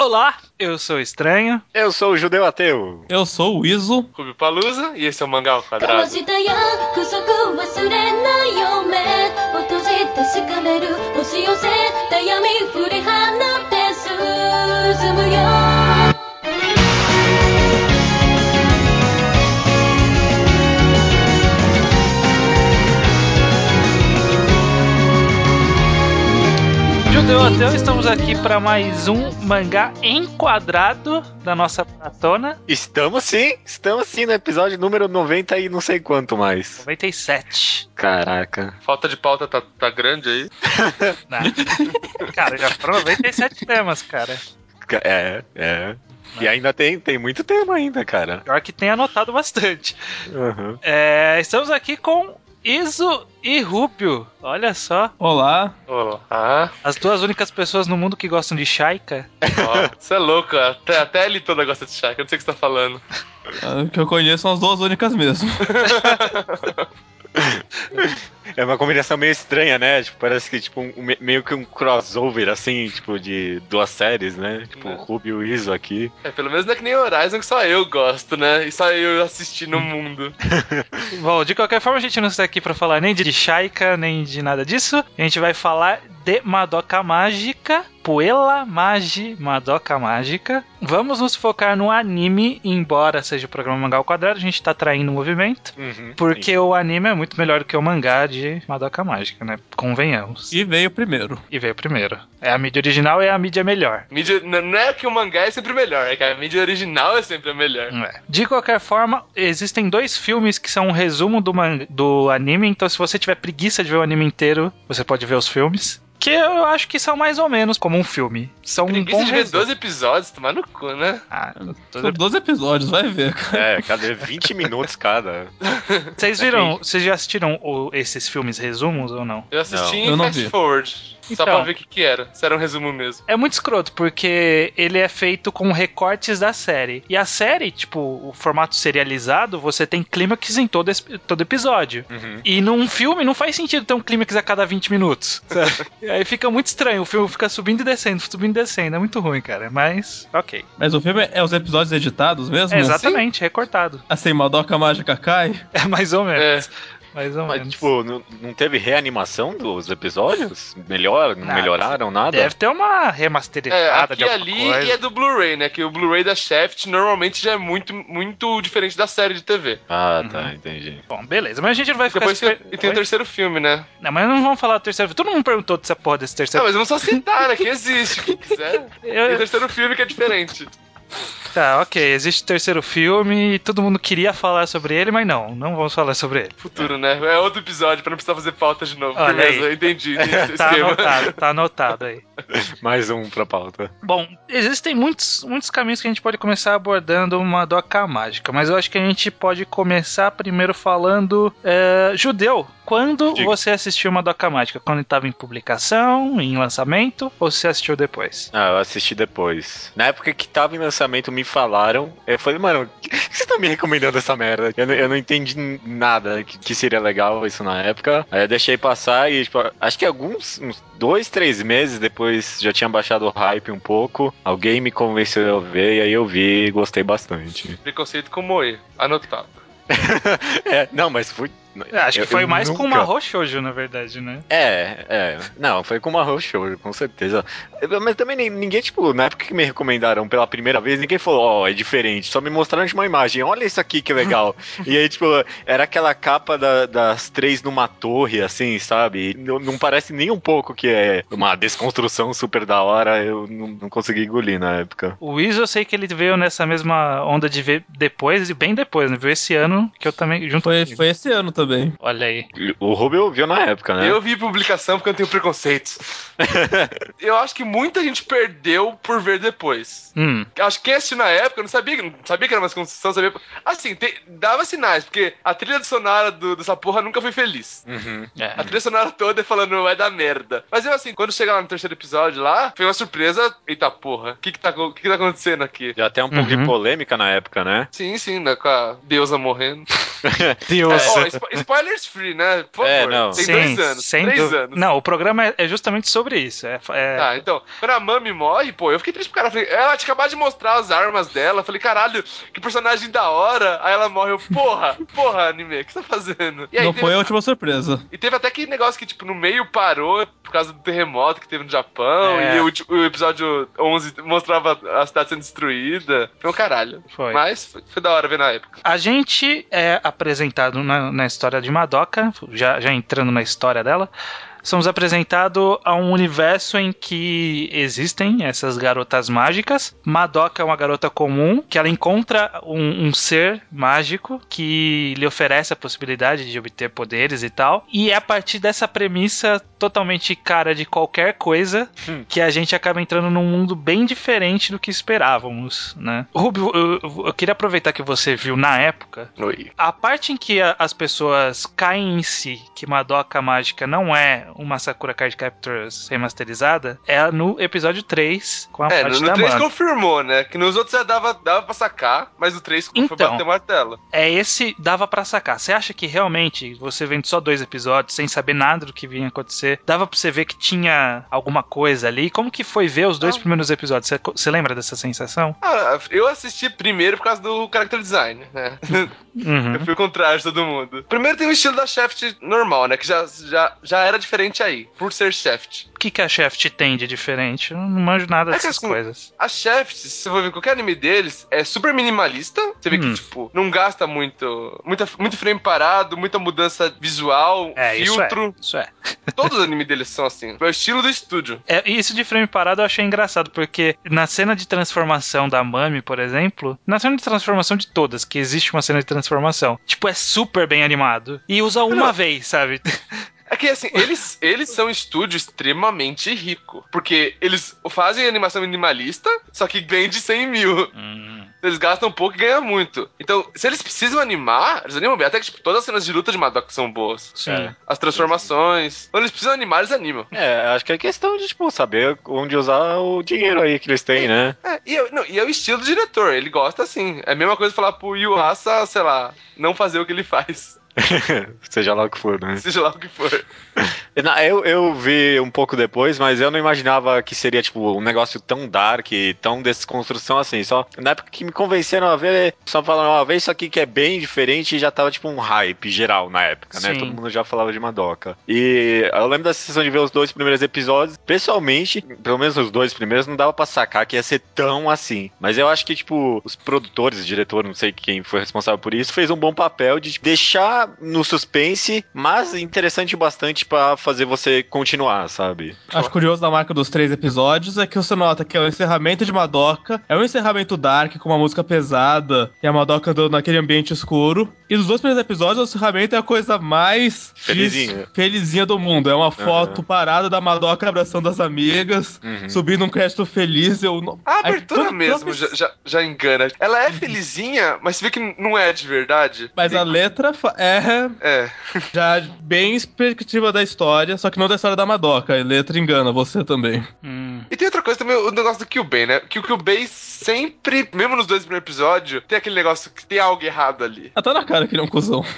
Olá, eu sou o Estranho. Eu sou o Judeu Ateu. Eu sou o Iso. Rubi Palusa e esse é o Mangá ao 交 Quadrado. Judeu Ateu, estamos aqui para mais um mangá enquadrado da nossa maratona Estamos sim, estamos sim no episódio número 90 e não sei quanto mais. 97. Caraca. Falta de pauta tá, tá grande aí. cara, já foram 97 temas, cara. Ca- É, é. E ainda tem, tem muito tema ainda, cara. Pior que tem anotado bastante. Uhum. É, estamos aqui com Iso e Rúpio. Olha só, Olá. Olá. as duas únicas pessoas no mundo que gostam de Shaika. Ó, você é louco, até, até ele toda gosta de eu não sei o que você tá falando. Ah, O que eu conheço são as duas únicas mesmo. É uma combinação meio estranha, né? Tipo, parece que tipo um- me- meio que um crossover, assim, tipo, de duas séries, né? Tipo, É. o Rubio e o Iso aqui. É, pelo menos não é que nem Horizon que só eu gosto, né? E só eu assisti no mundo. Bom, de qualquer forma, a gente não está aqui para falar nem de Shaika, nem de nada disso. A gente vai falar de Madoka Mágica, Puella Magi Madoka Mágica. Vamos nos focar no anime, embora seja o programa Mangá ao Quadrado, a gente tá traindo o movimento. Uhum. Porque o anime é muito melhor do que o mangá de Madoka Mágica, né? Convenhamos. E veio primeiro. E veio primeiro. É a mídia original e a mídia melhor. Mídia, não é que o mangá é sempre melhor, é que a mídia original é sempre a melhor. É. De qualquer forma, existem dois filmes que são um resumo do, do anime, então se você tiver preguiça de ver o anime inteiro, você pode ver os filmes. Que eu acho que são mais ou menos como um filme. São um bom de ver resumo. 12 episódios, tomar no cu, né? Ah, São 12 episódios, vai ver. cara. É, cada 20 minutos cada. vocês viram, vocês já assistiram o- esses filmes resumos ou não? Eu assisti Não, em eu não fast vi. forward. Só Então. pra ver o que, que era. Se era um resumo mesmo. É muito escroto, porque ele é feito com recortes da série. E a série, tipo, o formato serializado, você tem clímax em todo, todo episódio. Uhum. E num filme não faz sentido ter um clímax a cada 20 minutos. e aí fica muito estranho. O filme fica subindo e descendo, subindo e descendo. É muito ruim, cara. Mas, ok. Mas o filme é os episódios editados mesmo? É exatamente, recortado. Assim, Madoka Mágica cai. É mais ou menos. É. Mais ou Mas, menos. tipo, não, não teve reanimação dos episódios? Melhor? Não Nada. melhoraram nada? Deve ter uma É, remasterizada aqui de alguma ali coisa. e é do Blu-ray, né? Que o Blu-ray da Shaft normalmente já é muito, muito diferente da série de TV. Ah, Uhum. tá, entendi. Bom, beleza. Mas a gente não vai ficar... Depois esper- e tem o Oi? terceiro filme, né? Não, mas não vamos falar do terceiro. Todo mundo perguntou dessa porra desse Ah, terceiro. mas vamos só citar, né? Que existe, quem quiser. Tem o Eu- terceiro filme que é diferente. Tá, ok. Existe o terceiro filme e todo mundo queria falar sobre ele, mas não. Não vamos falar sobre ele. Futuro, né? É outro episódio pra não precisar fazer pauta de novo. Olha Beleza, aí. entendi, Tá esquema. anotado, tá anotado aí. Mais um pra pauta. Bom, existem muitos, muitos caminhos que a gente pode começar abordando uma doca mágica, mas eu acho que a gente pode começar primeiro falando é, judeu. Quando Diga. você assistiu uma doca mágica? Quando estava em publicação, em lançamento, ou você assistiu depois? Ah, eu assisti depois. Na época que tava em lançamento, me falaram. Eu falei, mano, por que você tá me recomendando essa merda? Eu não, eu não entendi nada que, que seria legal isso na época. Aí eu deixei passar e, tipo, acho que alguns, uns dois, três meses depois já tinha baixado o hype um pouco. Alguém me convenceu a ver e aí eu vi e gostei bastante. Preconceito com Moe. Anotado. é, não, mas fui. Eu acho que foi eu mais com nunca- uma Roshoujo, na verdade, né? É, é. Não, foi com uma Show, com certeza. Mas também ninguém, tipo, na época que me recomendaram pela primeira vez, ninguém falou, ó, é diferente. Só me mostraram de uma imagem, olha isso aqui que legal. e aí, tipo, era aquela capa da- das três numa torre, assim, sabe? Não, não parece nem um pouco que é uma desconstrução super da hora. Eu não, não consegui engolir na época. O Wiz eu sei que ele veio nessa mesma onda de ver depois, e bem depois, né? Viu esse ano, que eu também, junto Foi, foi esse ano também. Olha aí. O Rubio viu na época, né? Eu vi publicação porque eu tenho preconceitos. eu acho que muita gente perdeu por ver depois. Hum, Acho que quem assistiu na época não sabia, não sabia que era uma desconstrução, sabia. Assim, te- dava sinais, porque a trilha sonora do, dessa porra nunca foi feliz. Uhum. é. A trilha sonora toda é falando vai dar merda. Mas eu assim, quando chega lá no terceiro episódio lá, foi uma surpresa. Eita porra, o que que tá, que que tá acontecendo aqui? Já até um pouco Uhum. de polêmica na época, né? Sim, sim, né, com a deusa morrendo. Deus. É, ó, spoilers free, né? Por É, favor. não. Tem Sim, dois anos. sem três anos. Não, o programa é, é justamente sobre isso. É, é- Tá, então, quando a Mami morre, pô, eu fiquei triste pro cara. Falei, ela tinha acabado de mostrar as armas dela. Falei, caralho, que personagem da hora. Aí ela morre, eu, porra, porra, anime, o que você tá fazendo? E aí Não teve, foi a última surpresa. e teve até aquele negócio que, tipo, no meio parou por causa do terremoto que teve no Japão. É. E o, o episódio 11 mostrava a cidade sendo destruída. Foi um caralho. Foi. Mas foi, foi da hora ver na época. A gente é apresentado na, na história de Madoka, já, já entrando na história dela. Somos apresentados a um universo em que existem essas garotas mágicas. Madoka é uma garota comum que ela encontra um, um ser mágico que lhe oferece a possibilidade de obter poderes e tal. E é a partir dessa premissa totalmente cara de qualquer coisa que a gente acaba entrando num mundo bem diferente do que esperávamos, né? Rubio, eu, eu- eu queria aproveitar que você viu na época Oi. a parte em que a- as pessoas caem em si que Madoka Mágica não é uma Sakura Card Captors remasterizada é no episódio 3, com a É, parte no, no 3 Mami. confirmou, né? Que nos outros já dava, dava pra sacar, mas no 3 foi Então. bater o martelo. É esse dava pra sacar. Você acha que realmente, você vendo só dois episódios, sem saber nada do que vinha acontecer, dava pra você ver que tinha alguma coisa ali? Como que foi ver os dois Ah. primeiros episódios? Você, você lembra dessa sensação? Ah, eu assisti primeiro por causa do character design, né? Uhum. Eu fui o contrário de todo mundo. Primeiro tem o estilo da Shaft normal, né? Que já, já, já era diferente aí, por ser Shaft. O que, que a Shaft tem de diferente? Eu não manjo nada É que dessas assim, coisas. A Shaft, se você for ver qualquer anime deles, é super minimalista. Você vê Hum. que, tipo, não gasta muito, muita, muito frame parado, muita mudança visual, É, isso é. filtro. Isso é. Todos os animes deles são assim. É o estilo do estúdio. É, e isso de frame parado eu achei engraçado, porque na cena de transformação da Mami, por exemplo, na cena de transformação de todas, que existe uma cena de transformação, tipo, é super bem animado. E usa uma Não. vez, sabe? É que assim, eles, eles são um estúdio extremamente rico. Porque eles fazem animação minimalista, só que vende 100 mil. Eles gastam pouco e ganham muito. Então, se eles precisam animar, eles animam bem. Até que tipo, todas as cenas de luta de Madoka são boas. Sim. É. As transformações. Quando eles precisam animar, eles animam. É, acho que é questão de, tipo, saber onde usar o dinheiro aí que eles têm, né? É, e, é- não, e é o estilo do diretor, ele gosta assim. É a mesma coisa falar pro Yuasa, sei lá, não fazer o que ele faz. Seja lá o que for, né? Seja lá o que for. Eu, eu vi um pouco depois, mas eu não imaginava que seria, tipo, um negócio tão dark, tão desconstrução assim. Só na época que me convenceram a ver, só falaram, ó, vê isso aqui que é bem diferente e já tava, tipo, um hype geral na época, né? Sim. Todo mundo já falava de Madoka. E eu lembro da sensação de ver os dois primeiros episódios. Pessoalmente, pelo menos os dois primeiros, não dava pra sacar que ia ser tão assim. Mas eu acho que, tipo, os produtores, o diretor, não sei quem foi responsável por isso, fez um bom papel de deixar no suspense, mas interessante bastante pra fazer você continuar, sabe? Acho curioso da marca dos três episódios é que você nota que é o encerramento de Madoka, é um encerramento dark com uma música pesada e a Madoka andando naquele ambiente escuro. E nos dois primeiros episódios o encerramento é a coisa mais Felizinha. felizinha do mundo. É uma foto parada da Madoka abraçando as amigas, Uhum. subindo um crédito feliz. Eu não... A abertura quando- mesmo já, já, já engana. Ela é felizinha, mas você vê que não é de verdade. Mas a letra fa- é É. já bem perspectiva da história, só que não da história da Madoka. A letra engana você também. Hum. E tem outra coisa também, o negócio do Kyubey, né? Que o Kyubey sempre, mesmo nos dois primeiros episódios, tem aquele negócio que tem algo errado ali. Ah, tá na cara que ele é um cuzão.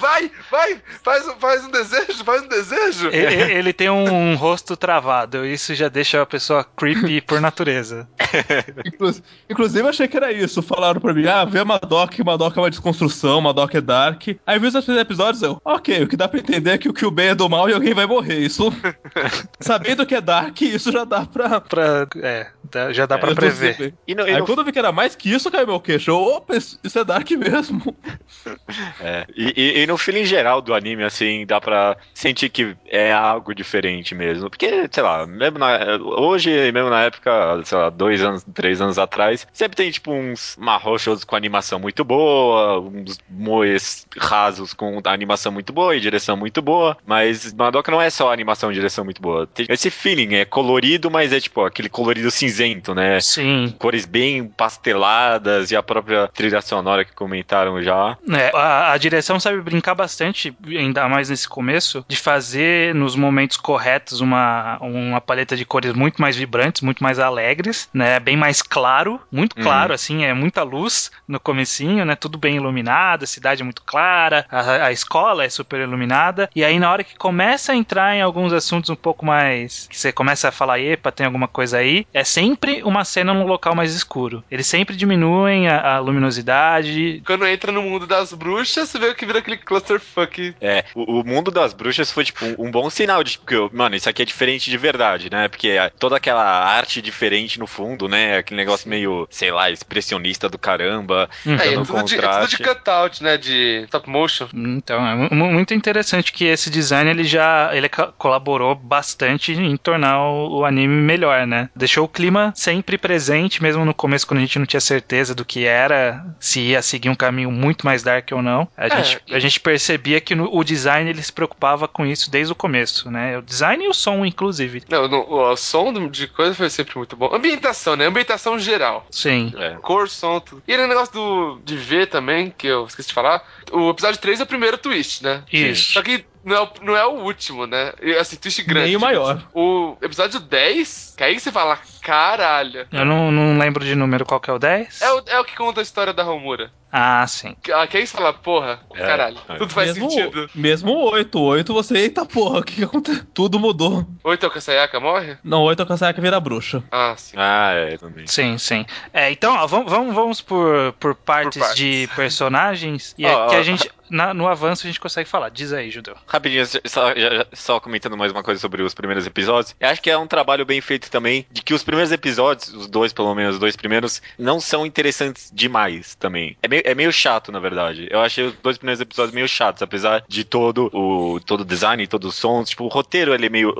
Vai, vai, faz, um- faz um desejo, faz um desejo. E- e- Ele tem um rosto travado, isso já deixa a pessoa creepy por natureza. Inclu- Inclusive, eu achei que era isso. Falaram pra mim, ah, vê a Madoka, Madoka é uma desconstrução, Madoka é dark. Aí vi os primeiros episódios, eu, ok, o que dá pra entender é que o Kyubey é do mal e alguém vai morrer. Isso, sabendo que é dark, isso já dá pra... Pra, é, já dá pra eu tô prever. E no, e Aí no- quando eu vi que era mais que isso, caiu meu queixo. Opa, isso isso é dark mesmo. é, e, e- e no feeling geral do anime, assim, dá pra sentir que é algo diferente mesmo. Porque, sei lá, mesmo na, hoje, mesmo na época, sei lá, dois anos, três anos atrás, sempre tem, tipo, uns marrochos com animação muito boa, uns moes rasos com animação muito boa e direção muito boa. Mas Madoka não é só animação e direção muito boa. Tem esse feeling, é colorido, mas é, tipo, aquele colorido cinzento, né? Sim. Cores bem pasteladas e a própria trilha sonora que comentaram já. É, a, a direção sabe brincar bastante, ainda mais nesse começo, de fazer nos momentos corretos uma, uma paleta de cores muito mais vibrantes, muito mais alegres, né? bem mais claro, muito Uhum. claro, assim, é muita luz no comecinho, né? Tudo bem iluminado, cidade é muito clara, a, a escola é super iluminada. E aí, na hora que começa a entrar em alguns assuntos um pouco mais. que você começa a falar, epa, tem alguma coisa aí, é sempre uma cena num local mais escuro. Eles sempre diminuem a, a luminosidade. Quando entra no mundo das bruxas, você vê que vira aquele clusterfuck. É, o, o mundo das bruxas foi, tipo, um, um bom sinal de que, mano, isso aqui é diferente de verdade, né? Porque toda aquela arte diferente no fundo, né? Aquele negócio meio, sei lá, expressionista do caramba. Uhum. É, é no tudo, de, é tudo contraste. de cutout, né? De stop motion. Então, é mu- muito interessante que esse design ele já ele co- colaborou bastante em tornar o, o anime melhor, né? Deixou o clima sempre presente, mesmo no começo quando a gente não tinha certeza do que era, se ia seguir um caminho muito mais dark ou não. A, É, gente, e- a gente percebia que no- o design ele se preocupava com isso desde o começo, né? O design e o som, inclusive. Não, no- o som de coisa foi sempre muito bom. Ambientação, né? Ambientação geral. Sim. É. Cor, som, tudo. E aquele negócio do, de ver também, que eu esqueci de falar. O episódio 3 é o primeiro twist, né? Isso. Só que não é, o, não é o último, né? E, assim, twist grande. Nem o maior. O episódio 10, que aí você fala, caralho. Eu não, não lembro de número qual que é o 10. É o, é o que conta a história da Romura. Ah, sim. Que, ah, que aí você fala, porra, É, caralho. é. Tudo faz mesmo, sentido. Mesmo o 8. O 8 você, eita porra, o que que aconteceu? Tudo mudou. Ou então que a Sayaka morre? Não, o 8 é que a Sayaka vira bruxa. Ah, sim. Ah, é, também. Sim, sim. É, então, ó, vamos, vamos, vamos por, por, partes partes. de personagens e Ó, é que ó, a gente, na- no avanço, a gente consegue falar. Diz aí, Judeu. Rapidinho, só, já- só comentando mais uma coisa sobre os primeiros episódios. Eu acho que é um trabalho bem feito também, de que os primeiros episódios, os dois pelo menos, os dois primeiros, não são interessantes demais também. É meio, é meio chato, na verdade. Eu achei os dois primeiros episódios meio chatos, apesar de todo o todo design, todos os sons. Tipo, o roteiro ele é meio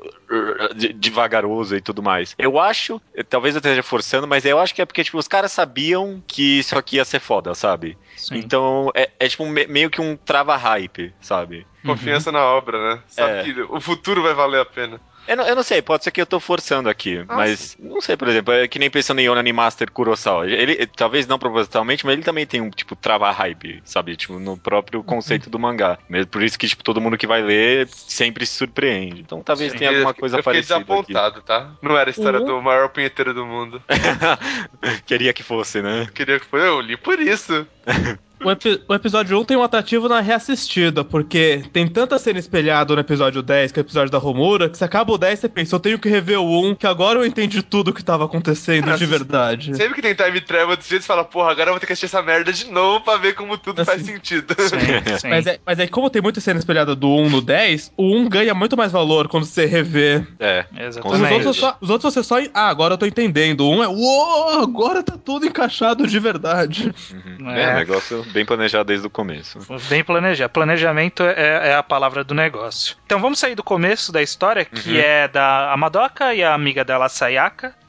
de- devagaroso e tudo mais. Eu acho, talvez eu esteja forçando, mas eu acho que é porque, tipo, os caras sabiam que isso aqui ia ser foda, sabe? Sim. Então, é, é tipo me- meio que um trava-hype, sabe? Confiança na obra, né? Sabe É. que o futuro vai valer a pena. Eu não, eu não sei, pode ser que eu tô forçando aqui, Ah, mas não sei, por exemplo, é que nem pensando em Onani Master Kurosawa. Ele, talvez não propositalmente, mas ele também tem um, tipo, trava hype, sabe? Tipo, no próprio conceito do mangá. Mesmo por isso que, tipo, todo mundo que vai ler sempre se surpreende. Então talvez Sim. tenha alguma coisa eu fiquei parecida aqui. desapontado, tá? Não era a história Uhum. do maior punheteiro do mundo. Queria que fosse, né? Queria que fosse, eu li por isso. O, epi- o episódio 1 tem um atrativo na reassistida, porque tem tanta cena espelhada no episódio 10, que é o episódio da Romura, que você acaba o 10 você pensa, eu tenho que rever o 1, que agora eu entendi tudo o que tava acontecendo de verdade. Sempre que tem time travel desse jeito, você fala, porra, agora eu vou ter que assistir essa merda de novo pra ver como tudo faz Assim. sentido. Sim, sim. Mas é, mas é que como tem muita cena espelhada do 1 no 10, o 1 ganha muito mais valor quando você revê. É. Os Exatamente. outros, só, os outros você só. Ah, agora eu tô entendendo. O 1 é. Uou, agora tá tudo encaixado de verdade. Uhum. É. É, negócio bem planejado desde o começo. Bem planejar. Planejamento é, é a palavra do negócio. Então vamos sair do começo da história, que Uhum. é da Amadoka e a amiga dela, a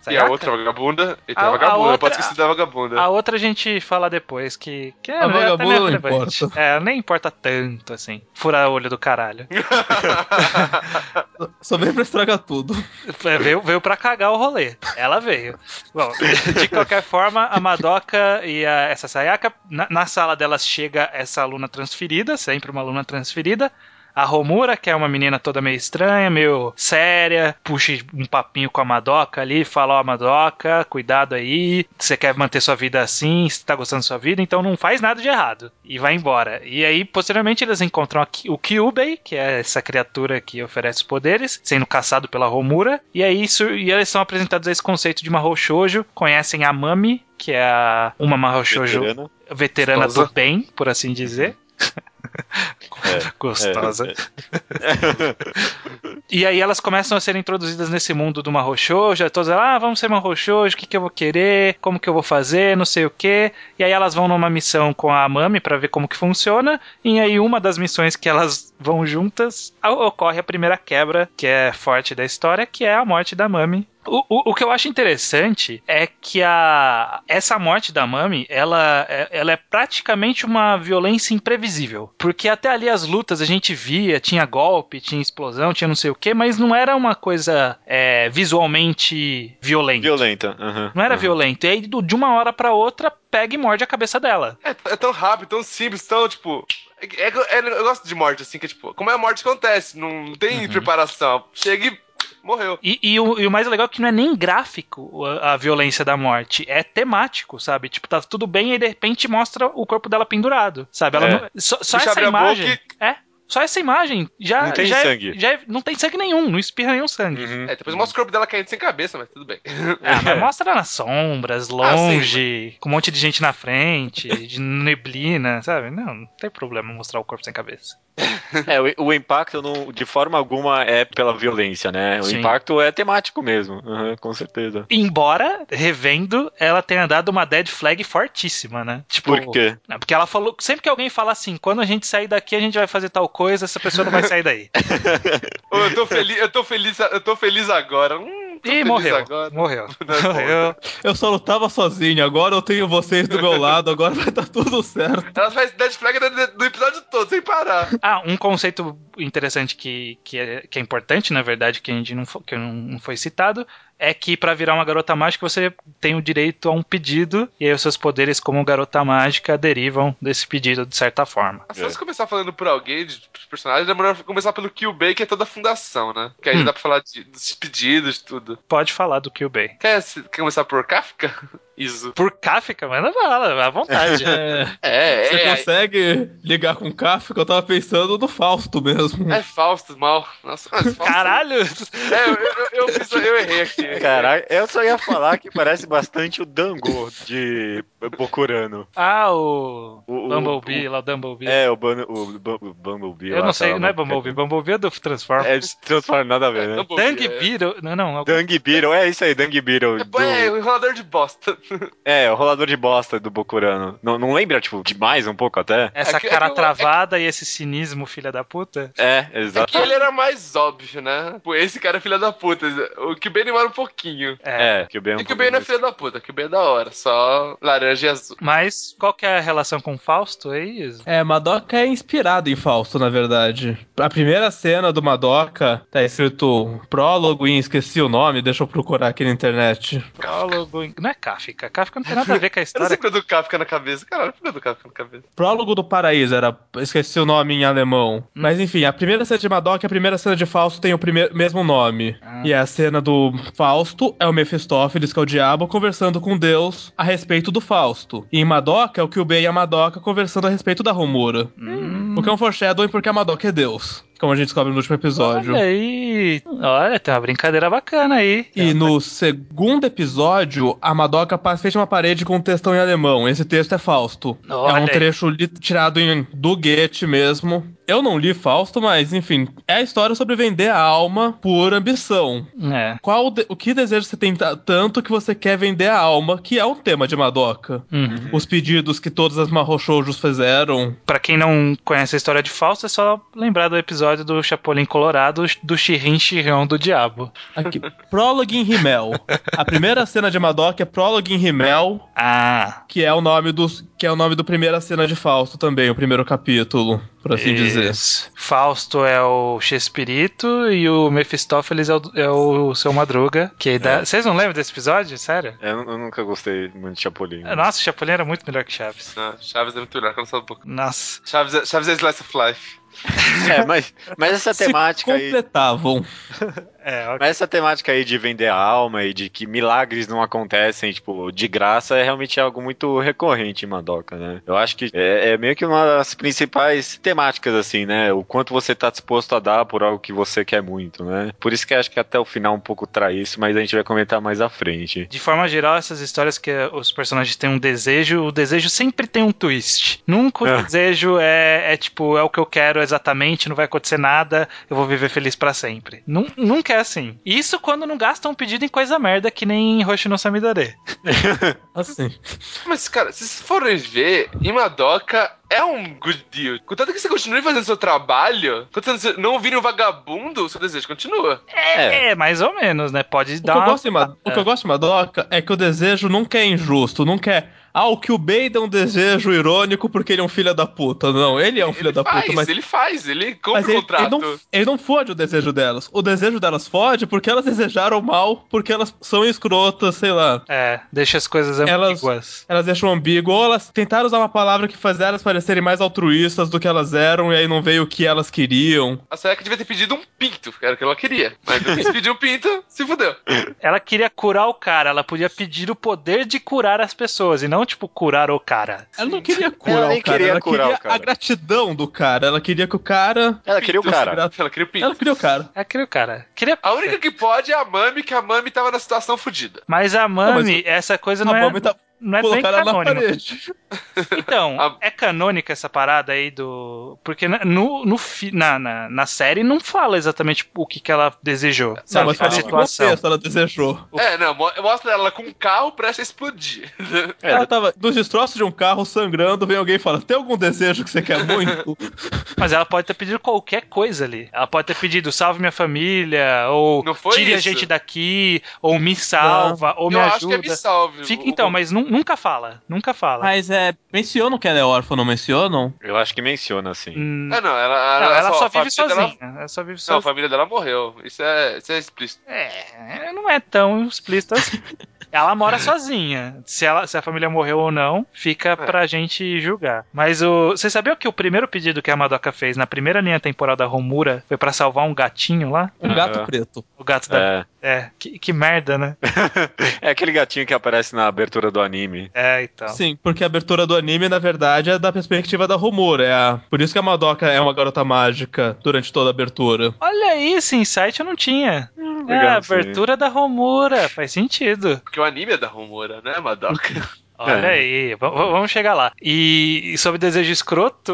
Sayaka. E a outra vagabunda. E tem A- a, a vagabunda, eu outra- posso esquecer da vagabunda. A outra a gente fala depois, que, que é, A né, vagabunda não importa. É, nem importa tanto, assim. Furar olho do caralho. Só vem pra estragar tudo. É, veio, veio pra cagar o rolê. Ela veio. Bom, de qualquer forma, a Madoka e a, essa Sayaka, na, na sala delas chega essa aluna transferida, sempre uma aluna transferida. A Romura, que é uma menina toda meio estranha, meio séria, puxa um papinho com a Madoka ali, fala, ó, Madoka, cuidado aí, você quer manter sua vida assim, você tá gostando da sua vida, então não faz nada de errado. E vai embora. E aí, posteriormente, eles encontram o Kyubei, que é essa criatura que oferece poderes, sendo caçado pela Romura, e aí isso, e eles são apresentados a esse conceito de Mahou Shoujo, conhecem a Mami, que é a, uma Mahou Shoujo veterana Gostosa. do bem, por assim dizer. É, Gostosa. é. E aí elas começam a ser introduzidas nesse mundo do Mahou Shoujo, todas elas, ah, vamos ser Mahou Shoujo, o que, que eu vou querer, como que eu vou fazer, não sei o que. E aí elas vão numa missão com a Mami pra ver como que funciona, e aí uma das missões que elas vão juntas, ocorre a primeira quebra, que é forte da história, que é a morte da Mami. O, o, o que eu acho interessante é que a, essa morte da Mami, ela, é- ela é praticamente uma violência imprevisível. Porque até ali as lutas a gente via, tinha golpe, tinha explosão, tinha não sei o que, mas não era uma coisa é, visualmente violenta. Violenta. aham, Não era aham. violento. E aí, de uma hora pra outra, pega e morde a cabeça dela. É, é tão rápido, tão simples, tão, tipo. É, é- é- eu gosto de morte, assim, que é tipo, como é a morte que acontece, não tem Uhum. preparação. Chega e morreu. E, e o, e o mais legal é que não é nem gráfico a, a violência da morte, é temático, sabe? Tipo, tá tudo bem e de repente mostra o corpo dela pendurado, sabe? Ela É. não- só só essa imagem. É. Só essa imagem já, Não tem já, é- sangue. já é- não tem sangue nenhum, não espirra nenhum sangue. Uhum. É, depois mostra o corpo dela caindo sem cabeça, mas tudo bem. Ah, mas mostra nas sombras, Ah, sim, longe, com um monte de gente na frente, de neblina, sabe? Não, não tem problema mostrar o corpo sem cabeça. É, o, o impacto não, de forma alguma é pela violência, né? O Sim. impacto é temático mesmo, uhum, com certeza. Embora, revendo, ela tenha dado uma dead flag fortíssima, né? Tipo, Por quê? Não, Porque ela falou, sempre que alguém fala assim, quando a gente sair daqui, a gente vai fazer tal coisa, essa pessoa não vai sair daí. Eu tô feliz, eu tô feliz, eu tô feliz agora. Hum, tô Ih, feliz morreu. agora. Morreu. É Morreu. Eu só lutava sozinho, agora eu tenho vocês do meu lado, agora vai dar tudo certo. Ela faz dead flag do, do episódio todo, sem parar. Ah, um conceito interessante que, que, é, que é importante, na verdade, que a gente não, que não foi citado, é que pra virar uma garota mágica você tem o direito a um pedido, e aí os seus poderes como garota mágica derivam desse pedido de certa forma. Se você começar falando por alguém, de personagens, é melhor começar pelo Kill Bay, que é toda a fundação, né? Que aí Hum. dá pra falar de- dos pedidos, tudo. Pode falar do Kill Bay. Quer, quer começar por Kafka? Isso. Por Kafka, manda bala, à vontade. É, É, você é, consegue ligar com o Kafka? Eu tava pensando no Fausto mesmo. é, Fausto, mal. Nossa, mas Fausto... Caralho! É, eu, eu, eu, fiz- eu errei aqui. Caralho, eu só ia falar que parece bastante o Dango de Bokurano. Ah, o. O- o- Bumblebee, lá o Bumblebee. É, o, Bun- o, Bu- o Bumblebee. Eu lá, não sei, tá, não é mas- Bumblebee. Bumblebee é do Transform. É, se transforma nada a ver, né? Dung é. Beetle. Não, não. algum- Dung Beetle, é isso aí, Dung Beetle. do- É, é, o enrolador de bosta. É, o rolador de bosta do Bokurano. Não, não lembra, tipo, demais um pouco até? Essa É que- é cara que eu- travada e esse cinismo, filha da puta. É, É exato. que ele era mais óbvio, né? Pô, esse cara é filha da puta. O Bay demora um pouquinho. É. É, que o Ben é um E que o pouco Ben não é filha da puta, que o Ben é da hora, só laranja e azul. Mas qual que é a relação com o Fausto aí? Isa? É, Madoka é inspirado em Fausto, na verdade. A primeira cena do Madoka tá escrito prólogo e esqueci o nome, deixa eu procurar aqui na internet. Prólogo. em- Não é Kafka. Kafka não tem nada a ver com a Eu não história. sei porque do Kafka na cabeça. Caralho, por que do Kafka na cabeça? Prólogo do Paraíso, era. Esqueci o nome em alemão. Mas enfim, a primeira cena de Madoka e a primeira cena de Fausto tem o primeiro, mesmo nome. Ah. E a cena do Fausto é o Mephistófeles, que é o diabo, conversando com Deus a respeito do Fausto. E em Madoka é o Kyubei e a Madoka conversando a respeito da Romura. Hum, Porque é um foreshadowing porque a Madoka é Deus. Como a gente descobre no último episódio. olha aí. Olha, tem uma brincadeira bacana aí. E no segundo episódio, a Madoka fecha uma parede com um textão em alemão. Esse texto é Fausto. Olha é um trecho tirado em, do Goethe mesmo. Eu não li Fausto, mas enfim, é a história sobre vender a alma por ambição. É. Qual o de- o que desejo você tem ta- tanto que você quer vender a alma, que é o tema de Madoka. Uhum. Os pedidos que todas as Mahou-shoujos fizeram. Pra quem não conhece a história de Fausto, é só lembrar do episódio do Chapolin Colorado do Shirin Shirão do Diabo. Aqui, Prólogo em Rimmel. A primeira cena de Madoka é Prólogo em Rimmel, Ah, que é o nome dos que é o nome do primeira cena de Fausto também, o primeiro capítulo, por assim dizer. Fausto é o Chespirito e o Mephistófeles é o, é o seu Madruga. Que dá... Vocês não lembram desse episódio? Sério? Eu, eu nunca gostei muito de Chapolin. Nossa, o Chapolin era muito melhor que Chaves. Não, Chaves é muito melhor, que eu não sou um pouco. Nossa. Chaves é, Chaves é Slice of Life. É, mas, mas essa Se temática aí. completavam. É, ok. Mas essa temática aí de vender a alma e de que milagres não acontecem, tipo, de graça, é realmente algo muito recorrente em Madoka, né? Eu acho que é, é meio que uma das principais temáticas, assim, né? O quanto você tá disposto a dar por algo que você quer muito, né? Por isso que eu acho que até o final um pouco trai isso, mas a gente vai comentar mais à frente. De forma geral, essas histórias que os personagens têm um desejo, o desejo sempre tem um twist. Nunca o É. desejo é, é tipo, é o que eu quero exatamente, não vai acontecer nada, eu vou viver feliz pra sempre. Nun- nunca é assim. Isso quando não gastam um pedido em coisa merda que nem Hoshi no Samidare. Assim. Mas, cara, se vocês forem ver, em Madoka é um good deal. Contanto que você continue fazendo seu trabalho, contanto que você não vire um vagabundo, o seu desejo continua. É, mais ou menos, né? Pode O que, dar eu uma... gosto de Ma- o que É. eu gosto de Madoka é que o desejo nunca é injusto, nunca é. Ah, o Kyubei dá um desejo irônico porque ele é um filho da puta. Não, ele é um filho ele da faz, puta, mas. ele faz, ele compra Mas o ele, ele contrato. não, ele não fode o desejo delas. O desejo delas fode porque elas desejaram mal, porque elas são escrotas, sei lá. É, deixa as coisas Elas- ambíguas. Elas deixam ambíguo, ou elas tentaram usar uma palavra que faz elas parecerem mais altruístas do que elas eram, e aí não veio o que elas queriam. A Sayaka devia ter pedido um pinto, que era o que ela queria. Mas quis pedir um pinto, se fudeu. Ela queria curar o cara, ela podia pedir o poder de curar as pessoas e não, tipo, curar o cara. Ela não queria curar Ela o cara, queria ela curar queria o cara. a gratidão do cara. Ela queria que o cara. Ela queria o cara. Ela queria o pinto. Ela queria o cara. É aquele cara. Queria... A única que pode é a Mami, que a Mami tava na situação fodida. Mas a Mami, mas essa coisa A não é, Mami tá não é bem canônica. parede. Então, A- é canônica essa parada aí do. Porque na- no, no, fi- na, na, na série não fala exatamente o que, que ela desejou. Não, Sabe? mas a fala que situação. contexto ela desejou. É, não, mo- mostra ela com um carro prestes a explodir. É, ela tava nos destroços de um carro sangrando, vem alguém e fala: Tem algum desejo que você quer muito? Mas ela pode ter pedido qualquer coisa ali. Ela pode ter pedido salve minha família, ou Não tire a isso. gente daqui, ou me salva, ou me eu ajuda. acho que é me salve. Fica, então, mas nu- nunca fala. Nunca fala. Mas é. Mencionam que ela é órfã, não mencionam? Eu acho que menciona, assim. Hum, É, não, ela, não, ela só a vive família dela- sozinha. Ela só vive Não, a sozinha. família dela morreu. Isso é, isso é explícito. É, não é tão explícito assim. Ela mora sozinha. Se, ela, se a família morreu ou não, fica pra gente julgar. Mas o. Você sabia que o primeiro pedido que a Madoka fez na primeira linha temporal da Romura foi pra salvar um gatinho lá? Um gato preto. O gato da. É. É, que, que merda, né? é aquele gatinho que aparece na abertura do anime. É, então. Sim, porque a abertura do anime, na verdade, é da perspectiva da Romura. É a... Por isso que a Madoka é uma garota mágica durante toda a abertura. Olha aí, esse insight eu não tinha. É, a legal aí. abertura da Romura, faz sentido. Porque o anime é da Rumora, né, Madoka? Olha É. aí, vamos chegar lá. E, e sobre desejo escroto,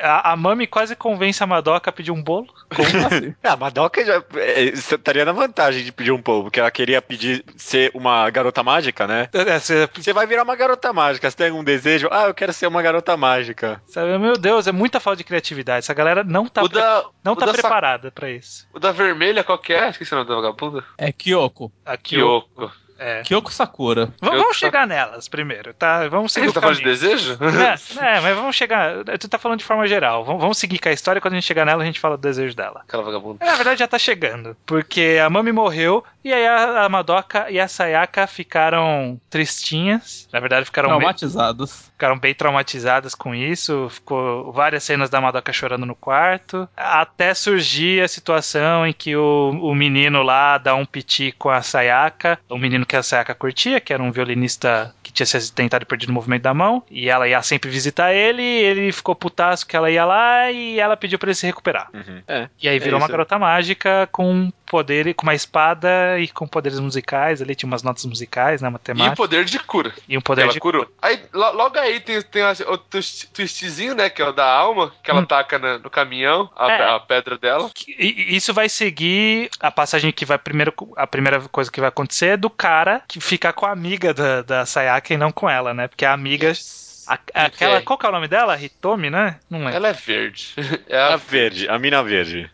a, a Mami quase convence a Madoka a pedir um bolo. Como assim? É, a Madoka já é, estaria na vantagem de pedir um pouco, porque ela queria pedir ser uma garota mágica, né? É, você- Você vai virar uma garota mágica, você tem algum desejo? Ah, eu quero ser uma garota mágica. sabe, meu Deus, é muita falta de criatividade. Essa galera não tá, pre- da, não tá preparada pra isso. o da vermelha qual que é? Esqueci o nome da vagabunda. É Kyoko. Aqui, ó. Kyoko. É. Kyoko Sakura. V- Eu- Vamos chegar nelas primeiro, tá? Vamos seguir Você tá falando de desejo? É, é, mas vamos chegar. Tu tá falando de forma geral. Vamos, vamos seguir com a história. Quando a gente chegar nela, a gente fala do desejo dela. Aquela vagabunda. Na verdade, já tá chegando. Porque a Mami morreu e aí a, a Madoka e a Sayaka ficaram tristinhas. Na verdade, ficaram, Traumatizadas. Ficaram bem traumatizadas com isso. Ficou várias cenas da Madoka chorando no quarto. Até surgir a situação em que o, o menino lá dá um piti com a Sayaka. O menino que a Sayaka curtia, que era um violinista que tinha se acidentado e perdido o movimento da mão. E ela ia sempre visitar ele. Ele ficou putaço que ela ia lá e ela pediu pra ele se recuperar. Uhum. É. E aí virou É uma garota mágica com poder, com uma espada e com poderes musicais. Ali tinha umas notas musicais, né? E o Matemática. poder de cura. E um poder ela de curou. Aí, lo- logo aí tem, tem o twist- twistzinho, né? Que é o da alma, que ela Hum. taca na- no caminhão, a, É. a pedra dela. E- e Isso vai seguir a passagem que vai primeiro. A primeira coisa que vai acontecer é do cara que ficar com a amiga da, da Sayaka e não com ela, né? Porque a amiga. a- aquela. Qual que é o nome dela? Hitomi, né? Não lembro. Ela é verde. É A a verde, a mina verde.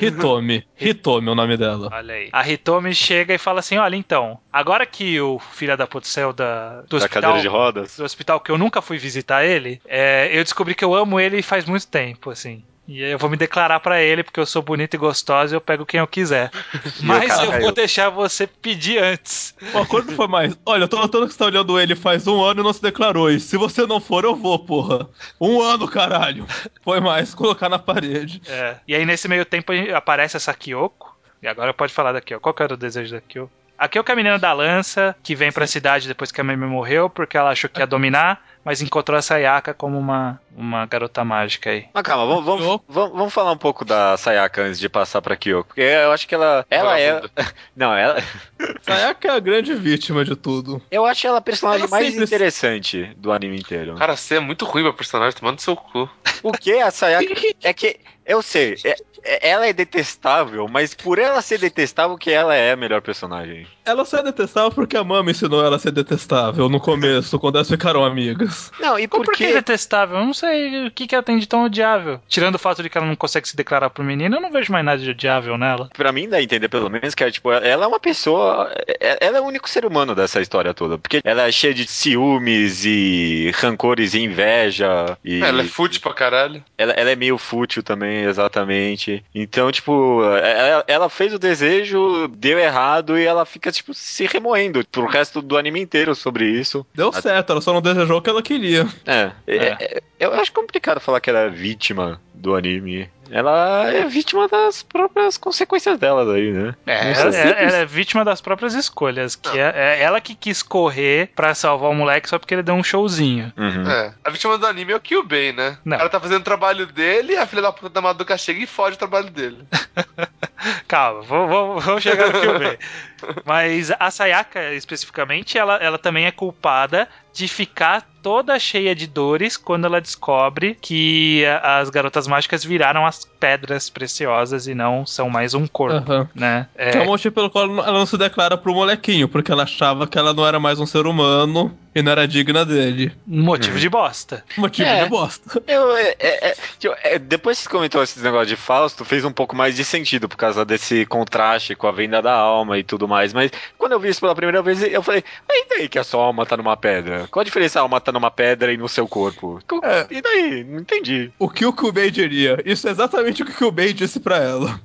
Hitomi. Hitomi é o nome dela. Olha aí. A Hitomi chega e fala assim: olha, então, agora que o filho da puta saiu da, do da hospital. cadeira de rodas. do hospital que eu nunca fui visitar ele, é, eu descobri que eu amo ele faz muito tempo, assim. E aí eu vou me declarar pra ele porque eu sou bonita e gostosa e eu pego quem eu quiser. Mas eu vou deixar você pedir antes. O acordo foi mais. Olha, eu tô notando que você tá olhando ele faz um ano e não se declarou. E se você não for, eu vou, porra. Um ano, caralho. Foi mais colocar na parede. É. E aí nesse meio tempo aparece essa Kyoko. E agora pode falar da Kyoko. Qual que era o desejo da Kyoko? A Kyoko é a menina da lança que vem pra cidade depois que a Mimi morreu porque ela achou que ia dominar, mas encontrou a Sayaka como uma, uma garota mágica aí. Mas calma, vamos, vamos, vamos, vamos falar um pouco da Sayaka antes de passar pra Kyoko. Porque eu acho que ela. Ela é. Não, ela. Sayaka é a grande vítima de tudo. Eu acho ela a personagem Ela mais sempre- interessante do anime inteiro. Cara, você é muito ruim pra personagem, tomando seu cu. O que a Sayaka. É que. Eu sei, é- é- ela é detestável, mas por ela ser detestável que ela é a melhor personagem. Ela só é detestável porque a mama ensinou ela a ser detestável no começo, quando elas ficaram amigas. Não, e Por, por que detestável? Eu não sei o que, que ela tem de tão odiável. Tirando o fato de que ela não consegue se declarar pro menino, eu não vejo mais nada de odiável nela. Pra mim dá a entender pelo menos que é, tipo, ela é uma pessoa. é- Ela é o único ser humano dessa história toda. Porque ela é cheia de ciúmes e rancores e inveja. E Ela é fútil pra caralho. ela, ela é meio fútil também, exatamente. Então, tipo, ela, ela fez o desejo, deu errado e ela fica, tipo, se remoendo pro resto do anime inteiro sobre isso. Deu certo, ela só não desejou o que ela queria. É, é, é, eu acho complicado falar que ela é vítima do anime. Ela é vítima das próprias consequências dela daí, né? É, ela, ela é vítima das próprias escolhas. Que é, é ela que quis correr pra salvar o moleque só porque ele deu um showzinho. Uhum. É. A vítima do anime é o Kyubei, né? Não. O cara tá fazendo o trabalho dele, a filha da puta da Madoka chega e fode o trabalho dele. Calma, vou, vou, vou chegar no ver. Mas a Sayaka, especificamente, ela, ela também é culpada de ficar toda cheia de dores quando ela descobre que as garotas mágicas viraram as pedras preciosas e não são mais um corpo, Aham. né? É, Que é o motivo pelo qual ela não se declara pro molequinho, porque ela achava que ela não era mais um ser humano e não era digna dele. motivo de bosta. Motivo É. de bosta. Eu, é, é, é, tipo, é, depois que você comentou esse negócio de Fausto, fez um pouco mais de sentido por causa desse contraste com a venda da alma e tudo mais. Mas quando eu vi isso pela primeira vez, eu falei, e daí que a sua alma tá numa pedra? Qual a diferença a alma tá numa pedra e no seu corpo? Co- É. E daí? Não entendi. O que o Kyubei diria? Isso é exatamente o que o Kyubei disse pra ela.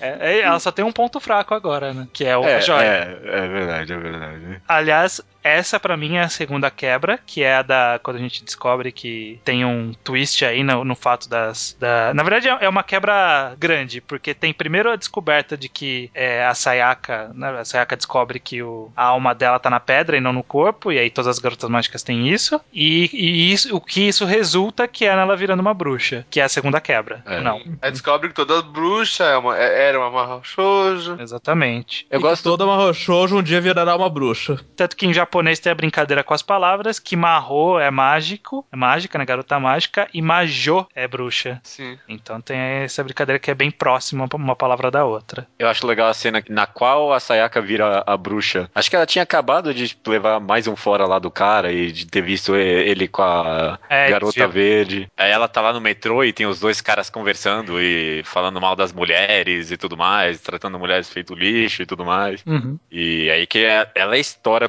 É, é, ela só tem um ponto fraco agora, né? Que é o É, a joia. é, é verdade, é verdade. Aliás, essa pra mim é a segunda quebra, que é a da quando a gente descobre que tem um twist aí no, no fato das. Da... Na verdade, é é uma quebra grande, porque tem primeiro a descoberta de que é, a Sayaka, né, a Sayaka descobre que o, a alma dela tá na pedra e não no corpo, e aí todas as garotas mágicas têm isso. E, e isso, o que isso resulta que é ela virando uma bruxa, que é a segunda quebra. É. Não, Aí descobre que toda bruxa é uma, é- era uma Mahou Shoujo. exatamente. Eu E gosto. toda Shoujo um dia virará uma bruxa. Tanto que em japonês tem a brincadeira com as palavras, que Mahou é mágico, é mágica, né, garota mágica, e Majô é bruxa. Sim. Então tem essa brincadeira que é bem próxima uma palavra da outra. Eu acho legal a cena na qual a Sayaka vira a bruxa. Acho que ela tinha acabado de levar mais um fora lá do cara e de ter visto ele com a É, garota viu? verde. Aí ela tá lá no metrô e tem os dois caras conversando e falando mal das mulheres e tudo mais, tratando mulheres feito lixo e tudo mais. E aí que é- ela estoura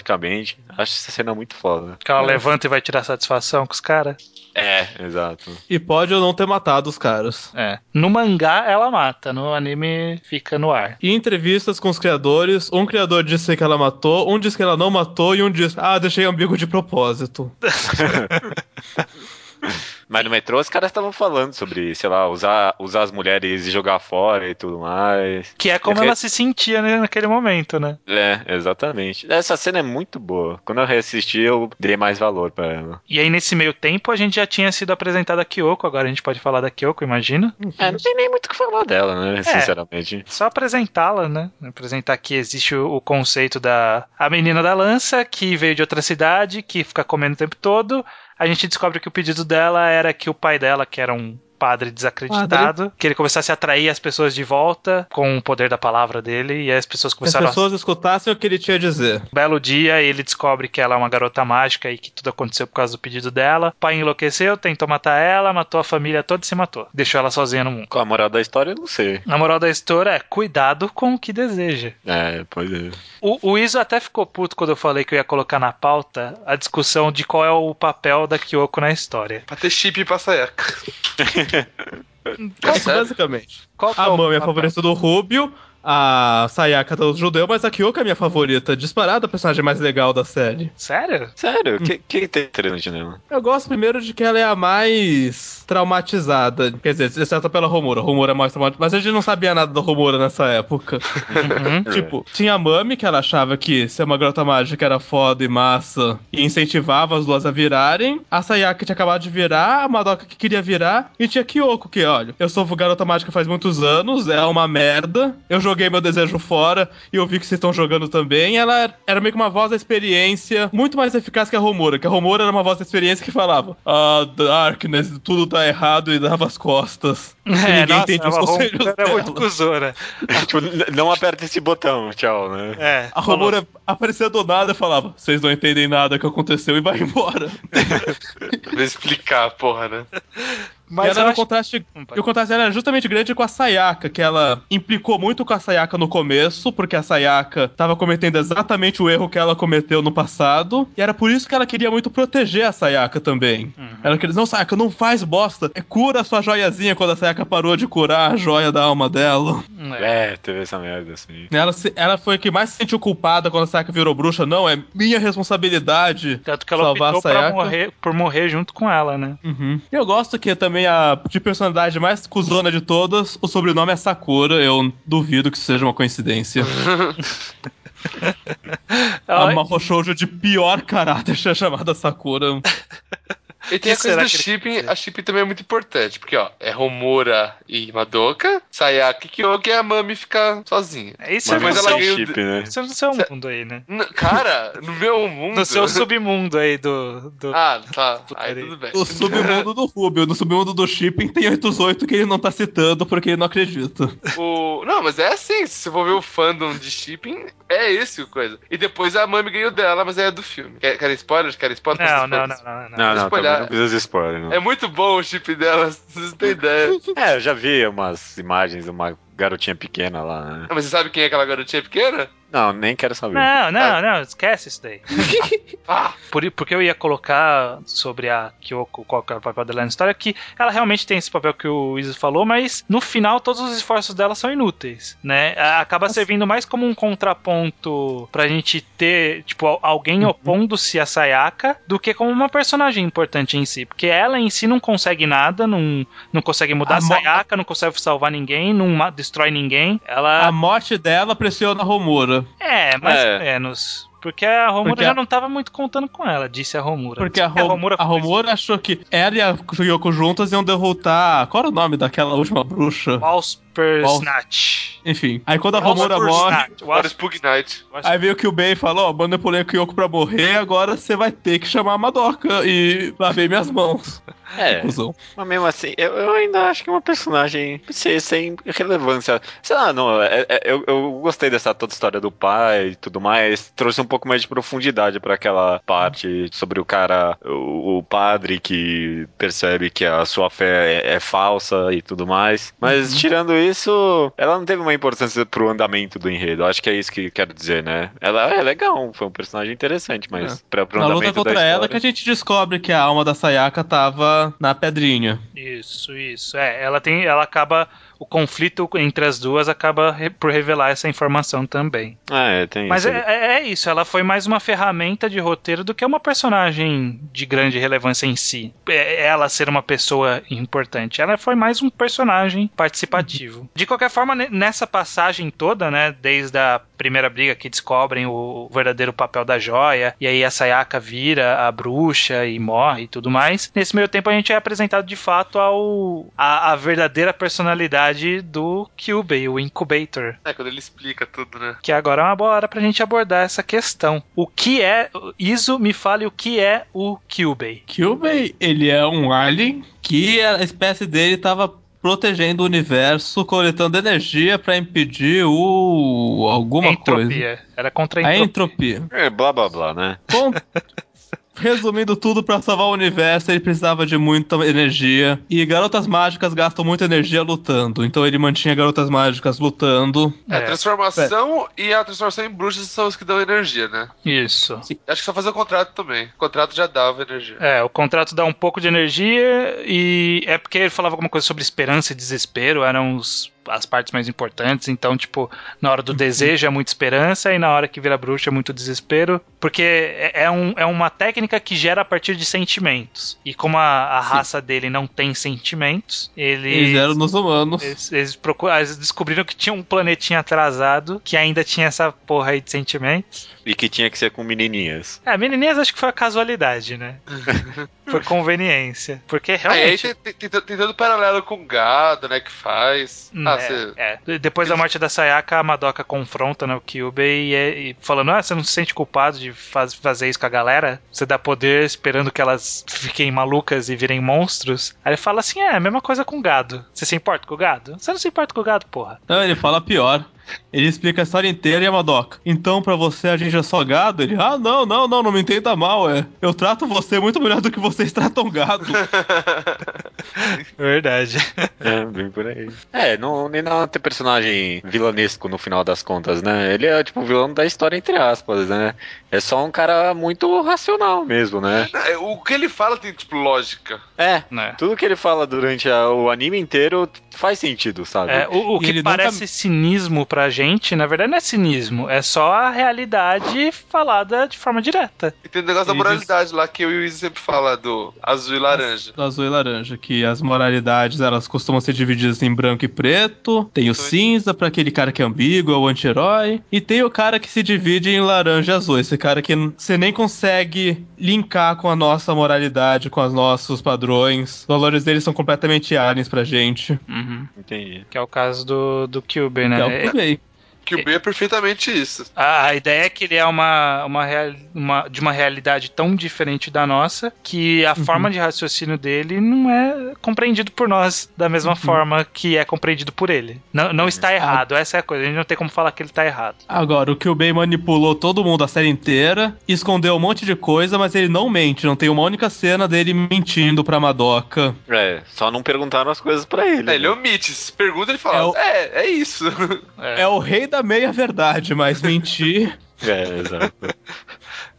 psicologicamente. Acho essa cena muito foda. Que ela levanta e vai tirar satisfação com os caras. É, exato. E pode ou não ter matado os caras. É. No mangá ela mata, no anime fica no ar. E entrevistas com os criadores, um criador disse que ela matou, um disse que ela não matou e um disse, ah, deixei ambíguo de propósito. Mas no metrô os caras estavam falando sobre, sei lá, usar, usar as mulheres e jogar fora e tudo mais. Que é como ela se sentia né, naquele momento, né? É, exatamente. Essa cena é muito boa. Quando eu reassisti, eu dei mais valor pra ela. E aí, nesse meio tempo, a gente já tinha sido apresentada a Kyoko, agora a gente pode falar da Kyoko, imagina? É, não tem nem muito o que falar dela, né? Sinceramente. Só apresentá-la, né? Apresentar que existe o, o conceito da a menina da lança, que veio de outra cidade, que fica comendo o tempo todo. A gente descobre que o pedido dela era que o pai dela, que era um padre desacreditado, que ele começasse a atrair as pessoas de volta com o poder da palavra dele, e as pessoas Que as começaram a pessoas escutassem o que ele tinha a dizer. Um belo dia, ele descobre que ela é uma garota mágica e que tudo aconteceu por causa do pedido dela. O pai enlouqueceu, tentou matar ela, matou a família toda e se matou. Deixou ela sozinha no mundo. Com a moral da história, eu não sei. A moral da história é cuidado com o que deseja. É, pois é. O, o Iso até ficou puto quando eu falei que eu ia colocar na pauta a discussão de qual é o papel da Kyoko na história. Pra ter chip pra Sayaka. Basicamente. Qual que é A o Mami é a favorita do Rubio, a Sayaka do judeu, mas a Kyoko é a minha favorita. Disparada a personagem mais legal da série. Sério? Sério, o que, que tem interessante nela? Eu gosto primeiro de que ela é a mais traumatizada. Quer dizer, exceto pela Romura. A Romura é mais traumatizada. Mas a gente não sabia nada da Romura nessa época. Uhum. Tipo, tinha a Mami, que ela achava que ser uma garota mágica era foda e massa e incentivava as duas a virarem. A Sayaka tinha acabado de virar, a Madoka que queria virar. E tinha a Kyoko, que, olha, eu sou garota mágica faz muitos anos, é uma merda. Eu joguei meu desejo fora e eu vi que vocês estão jogando também. Ela era meio que uma voz da experiência muito mais eficaz que a Romura, que a Romura era uma voz da experiência que falava Ah, Darkness, tudo tá errado e dava as costas. É, ninguém entende os conselhos era dela. muito cuzona. tipo, n- não aperta esse botão, tchau, né? É, A Romura aparecia do nada e falava: Vocês não entendem nada que aconteceu e vai embora. Pra explicar, porra, né? Mas e era um contraste. Hum, E o contraste era justamente grande com a Sayaka, que ela implicou muito com a Sayaka no começo, porque a Sayaka tava cometendo exatamente o erro que ela cometeu no passado. E era por isso que ela queria muito proteger a Sayaka também. Uhum. Ela queria dizer, não, Sayaka, não faz bosta. É cura a sua joiazinha quando a Sayaka parou de curar a joia da alma dela. É. É, teve essa merda, assim. Ela, se- ela foi a que mais se sentiu culpada quando a Sayaka virou bruxa. Não, é minha responsabilidade. Tanto que ela Salvar a optou pra Sayaka. morrer, por morrer junto com ela, né? Uhum. Eu gosto que também a de personalidade mais cuzona de todas, o sobrenome é Sakura. Eu duvido que isso seja uma coincidência. a Mahou Shoujo de pior caráter é chamada Sakura. E tem Que a coisa do shipping, quer a shipping também é muito importante, porque ó, é Homura e Madoka, Sayaka e Kyoki e a Mami fica sozinha. Isso Mas é no ela ganha o- chip, né? isso é no seu Cê- mundo aí, né? Cara, no meu mundo. No seu submundo aí do. do... Ah, tá. Aí tudo bem. O submundo do Rubio. No submundo do Shipping tem 808 que ele não tá citando porque ele não acredita. O... Não, mas é assim, se você for ver o fandom de shipping, é esse o coisa. E depois a Mami ganhou dela, mas é do filme. Quer, querem spoilers? Querem spoilers? Não, não, não, não, não. Não, não, não precisa de spoiler, não. É muito bom o chip dela, vocês não têm ideia. É, eu já vi umas imagens, uma garotinha pequena lá, né? Ah, Mas você sabe quem é aquela garotinha pequena? Não, nem quero saber. Não, não, não, esquece isso daí. Ah, Por, porque eu ia colocar sobre a Kyoko, qual que é o papel dela na história, que ela realmente tem esse papel que o Isis falou, mas no final todos os esforços dela são inúteis, né? Acaba servindo mais como um contraponto pra gente ter, tipo, al- alguém opondo-se a Sayaka do que como uma personagem importante em si. Porque ela em si não consegue nada, não, não consegue mudar a, A Sayaka, não consegue salvar ninguém, não destrói ninguém. Ela. A morte dela pressiona a Romura. É, mais É. ou menos. Porque a Romura Porque já a- não tava muito contando com ela, disse a Romura. Porque a, Disse que Rom a Romura achou que ela e a Yoko juntas iam derrotar. Qual era o nome daquela última bruxa? Walsper Wals- Snatch. Enfim. Aí quando a Romura morre. Spug Knight. Aí veio que o Ben falou: Ó, manipulei o Kyoko pra morrer, agora você vai ter que chamar a Madoka e lavei minhas mãos. É, mas mesmo assim, eu, eu ainda acho que é uma personagem sem, sem relevância. Sei lá, não, é- é- eu, eu gostei dessa toda história do pai e tudo mais. Trouxe um pouco mais de profundidade pra aquela parte sobre o cara, o, o padre que percebe que a sua fé é, é falsa e tudo mais. Mas tirando isso, ela não teve uma importância pro andamento do enredo. Acho que é isso que quero dizer, né? Ela é legal, foi um personagem interessante, mas pra, pro Na andamento luta contra da ela história... que a gente descobre que a alma da Sayaka tava na pedrinha. Isso, isso. É, ela tem. Ela acaba. O conflito entre as duas acaba re- por revelar essa informação também. Ah, é, tem Mas isso. é, é- é isso, ela foi mais uma ferramenta de roteiro do que uma personagem de grande relevância em si. É- Ela ser uma pessoa importante. Ela foi mais um personagem participativo. De qualquer forma, ne- nessa passagem toda, né, desde a primeira briga que descobrem o verdadeiro papel da joia, e aí a Sayaka vira a bruxa e morre e tudo mais. Nesse meio tempo a gente é apresentado de fato ao a, a verdadeira personalidade do Kyubey, o Incubator. É, quando ele explica tudo, né? Que agora é uma boa hora pra gente abordar essa questão. O que é. Iso, me fale o que é o Kyubey. Kyubey, ele é um alien que a espécie dele tava protegendo o universo, coletando energia pra impedir o alguma coisa. entropia. Era contra a A entropia. entropia. É, blá blá blá, né? Bom, resumindo tudo, pra salvar o universo, ele precisava de muita energia. E garotas mágicas gastam muita energia lutando. Então ele mantinha garotas mágicas lutando. É, a É, transformação e a transformação em bruxas são os que dão energia, né? Isso. Acho que só fazer o contrato também. O contrato já dava energia. É, o contrato dá um pouco de energia e é porque ele falava alguma coisa sobre esperança e desespero, eram os- as partes mais importantes. Então, tipo, na hora do desejo é muita esperança e na hora que vira bruxa é muito desespero, porque é, é um- é uma técnica que gera a partir de sentimentos. E como a, a raça dele não tem sentimentos, ele. Eles eram nos humanos. Eles, eles procuram, eles descobriram que tinha um planetinha atrasado que ainda tinha essa porra aí de sentimentos. E que tinha que ser com menininhas. É, menininhas acho que foi a casualidade, né? foi conveniência. Porque Aí, aí realmente. tem, tem, tem, tem todo o paralelo com o gado, né? Que faz. Hum. Ah, É, você. é. Depois da morte da Sayaka, a Madoka confronta né, o Kyubey e, é- e falando: Ah, você não se sente culpado de faz- fazer isso com a galera? Você dá poder esperando que elas fiquem malucas e virem monstros? Aí ele fala assim: É, a mesma coisa com gado. Você se importa com o gado? Você não se importa com o gado, porra. Não, ele fala pior. Ele explica a história inteira e a Madoka. Então, pra você, a gente é só gado? Ele, ah, não, não, não, não me entenda mal, é. Eu trato você muito melhor do que vocês tratam gado. Verdade. É, bem por aí. É, não, nem não ter personagem vilanesco no final das contas, né? Ele é tipo o vilão da história, entre aspas, né? É só um cara muito racional mesmo, né? É, O que ele fala tem, tipo, lógica. É, né? tudo que ele fala durante a- o anime inteiro faz sentido, sabe? É, o, o que ele nunca- parece cinismo pra gente, na verdade não é cinismo, é só a realidade falada de forma direta. E tem o negócio da moralidade lá que eu e o Izzy sempre fala do azul e laranja. Do azul e laranja, que as moralidades elas costumam ser divididas em branco e preto. Tem o cinza pra aquele cara que é ambíguo, é o anti-herói. E tem o cara que se divide em laranja e azul. Esse cara que você nem consegue linkar com a nossa moralidade, com os nossos padrões. Os valores deles são completamente aliens pra gente. Uhum. Entendi. Que é o caso do, do Kyubey, né? Que é o É- que. Que o B é perfeitamente isso. A, a ideia é que ele é uma, uma, real- uma- de uma realidade tão diferente da nossa que a forma de raciocínio dele não é compreendido por nós da mesma forma que é compreendido por ele. Não, não está errado, essa é a coisa. A gente não tem como falar que ele está errado. Agora, o Kyubey manipulou todo mundo a série inteira, escondeu um monte de coisa, mas ele não mente. Não tem uma única cena dele mentindo pra Madoka. É, só não perguntaram as coisas pra ele. É, ele né? omite. Se pergunta, ele fala: É o- É, é, isso. É, É o rei da meia-verdade, mas mentir. É, exato.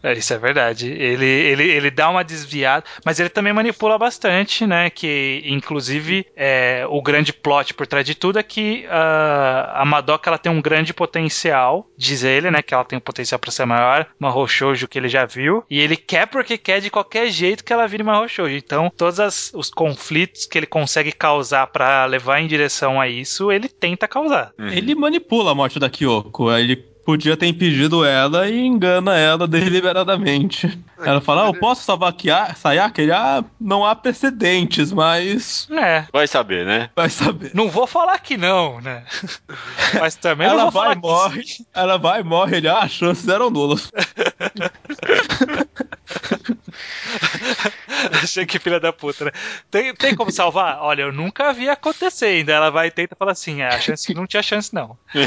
É, isso é verdade. Ele, ele, ele dá uma desviada, mas ele também manipula bastante, né? Que, inclusive, é, o grande plot por trás de tudo é que ah, a Madoka ela tem um grande potencial, diz ele, né? Que ela tem um potencial para ser maior, Mahou Shoujo que ele já viu, e ele quer porque quer de qualquer jeito que ela vire Mahou Shoujo. Então, todos os conflitos que ele consegue causar para levar em direção a isso, ele tenta causar. Uhum. Ele manipula a morte da Kyoko. Ele podia ter impedido ela e engana ela deliberadamente. Ela fala, ah, eu posso salvar Sayaka? Ele, ah, não há precedentes, mas É. Vai saber, né? vai saber. Não vou falar que não, né? Mas também não Ela vou vai falar e morre, ela vai e morre, ele, ah, as chances eram nulas. Achei que filha da puta, né? Tem, tem como salvar? Olha, eu nunca vi acontecer ainda. Ela vai e tenta falar assim: é, a chance não tinha chance, não.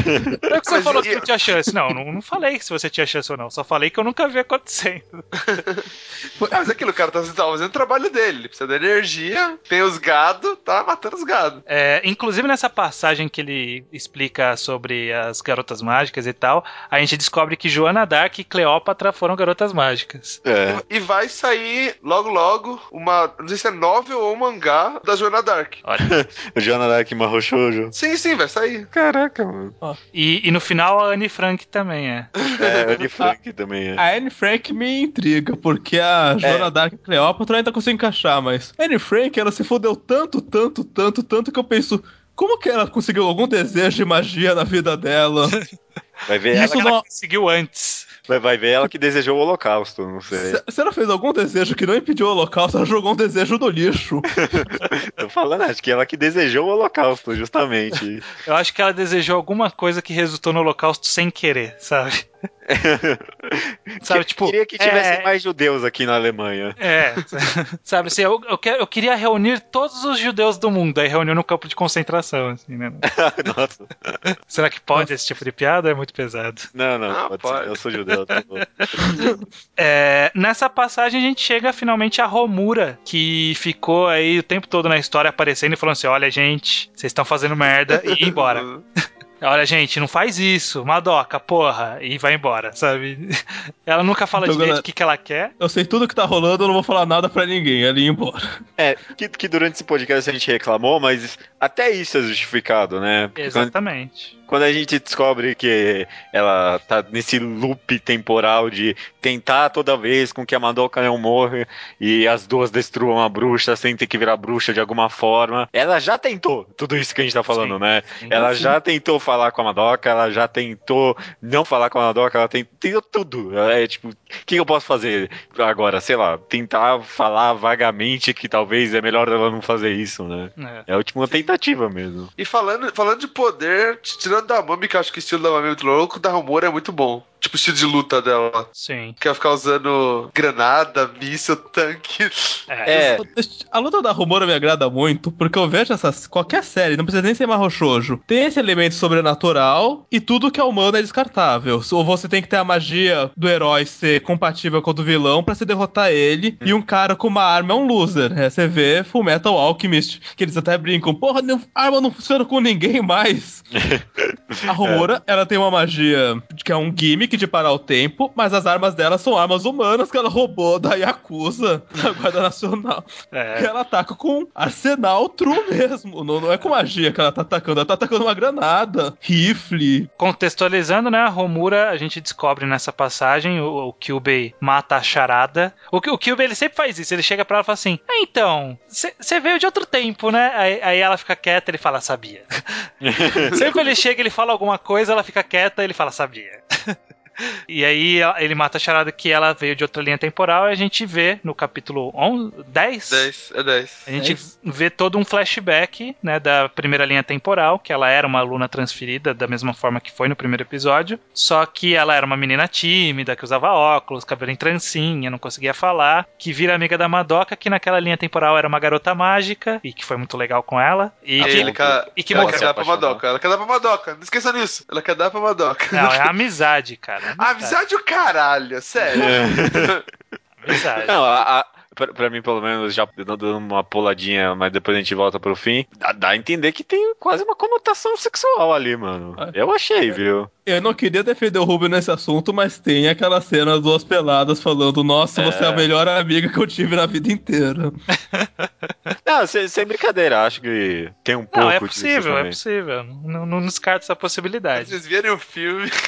Não é que você Mas falou e- que não tinha chance. Não, não, não falei se você tinha chance ou não. Só falei que eu nunca vi acontecendo. Ah, mas aquilo, o cara tá, tá fazendo o trabalho dele. Ele precisa da energia, tem os gado, tá matando os gado. É, inclusive nessa passagem que ele explica sobre as garotas mágicas e tal, a gente descobre que Joana Dark e Cleópatra foram garotas mágicas. É. E vai sair logo logo uma. Não sei se é novel ou mangá da Joana Dark. Olha. O Jonah Dark Mahou Shoujo. Sim, sim, vai sair. Caraca, mano. E, e no final a Anne Frank também é. É, Anne Frank também é. A Anne Frank me intriga, porque a Joana Dark e a Cleópatra ainda consigo encaixar, mas a Anne Frank, ela se fodeu tanto, tanto, tanto, tanto que eu penso, como que ela conseguiu algum desejo de magia na vida dela? Vai ver, Isso Ela não- conseguiu antes. Vai, vai ver ela que desejou o holocausto, não sei. Se, se ela fez algum desejo que não impediu o holocausto, ela jogou um desejo no lixo. Tô falando, acho que ela que desejou o holocausto, justamente. Eu acho que ela desejou alguma coisa que resultou no holocausto sem querer, sabe? sabe, Que- tipo. Queria que tivesse é, mais judeus aqui na Alemanha. É, sabe assim, eu, eu, quero- eu queria reunir todos os judeus do mundo, aí reuniu no campo de concentração, assim, né? Nossa. Será que pode esse tipo de piada? É muito pesado. Não, não, Ah, pode pode. ser. Eu sou judeu, É, nessa passagem a gente chega finalmente a Romura, que ficou aí o tempo todo na história aparecendo e falando assim: olha, gente, vocês estão fazendo merda e ir embora. Olha, gente, não faz isso, Madoka, porra, e vai embora, sabe? Ela nunca fala Então, direito o que, que ela quer. Eu sei tudo que tá rolando, eu não vou falar nada pra ninguém, ela ia embora. É, que, que durante esse podcast a gente reclamou, mas até isso é justificado, né? Porque Exatamente. quando a gente descobre que ela tá nesse loop temporal de tentar toda vez com que a Madoka não morra e as duas destruam a bruxa sem ter que virar bruxa de alguma forma. Ela já tentou tudo isso que a gente tá falando, Sim. né? Sim. Ela já tentou falar com a Madoka, ela já tentou não falar com a Madoka, ela tem- tentou tudo. Ela É tipo, o que eu posso fazer agora? Sei lá, tentar falar vagamente que talvez é melhor ela não fazer isso, né? É. É a última tentativa mesmo. E falando, falando de poder, tirando da Mami, que eu acho que o estilo da Mami é muito louco, da Rumor é muito bom. Tipo o estilo de luta dela. Sim. Que ela ficar usando granada, míssil, tanque. É. É, A luta da Rumora me agrada muito, porque eu vejo essas. Qualquer série, não precisa nem ser Marro Shoujo. Tem esse elemento sobrenatural e tudo que é humano é descartável. Ou você tem que ter a magia do herói ser compatível com a do vilão pra se derrotar ele. E um cara com uma arma é um loser. É, você vê Full Metal Alchemist, que eles até brincam, porra, não- arma não funciona com ninguém mais. A Rumora, ela tem uma magia que é um gimmick de parar o tempo, mas as armas dela são armas humanas que ela roubou da Yakuza, da Guarda Nacional. É. Que ela ataca com arsenal true mesmo. Não, não é com magia que ela tá atacando, ela tá atacando uma granada, rifle. Contextualizando, né, a Romura, a gente descobre nessa passagem, o, o Kyubey mata a charada. O, o Kyubey, ele sempre faz isso, ele chega pra ela e fala assim, ah, então, você veio de outro tempo, né? Aí, aí ela fica quieta, ele fala, sabia. sempre ele chega, ele fala alguma coisa, ela fica quieta, ele fala, sabia. E aí ele mata a charada que ela veio de outra linha temporal e a gente vê no capítulo 11, 10, 10, é 10. a gente vê todo um flashback, né, da primeira linha temporal, que ela era uma aluna transferida da mesma forma que foi no primeiro episódio, só que ela era uma menina tímida, que usava óculos, cabelo em trancinha, não conseguia falar, que vira amiga da Madoka, que naquela linha temporal era uma garota mágica e que foi muito legal com ela. E E que, ele quer, e que ela quer dar pra. Madoka. Ela quer dar pra Madoka. Não esqueça disso. Ela quer dar pra Madoka. Não, é amizade, cara. Amizade é o caralho, sério. Amizade. Não, a, a- pra, pra mim, pelo menos, já dando uma puladinha, mas depois a gente volta pro fim, dá, dá a entender que tem quase uma conotação sexual ali, mano. Ah. Eu achei, viu? Eu não queria defender o Rubio nesse assunto, mas tem aquela cena das duas peladas falando: Nossa, você é a É. melhor amiga que eu tive na vida inteira. Não, sem, sem brincadeira, acho que tem um pouco Não, é possível, é possível. Não, não descarto essa possibilidade. Vocês verem o filme.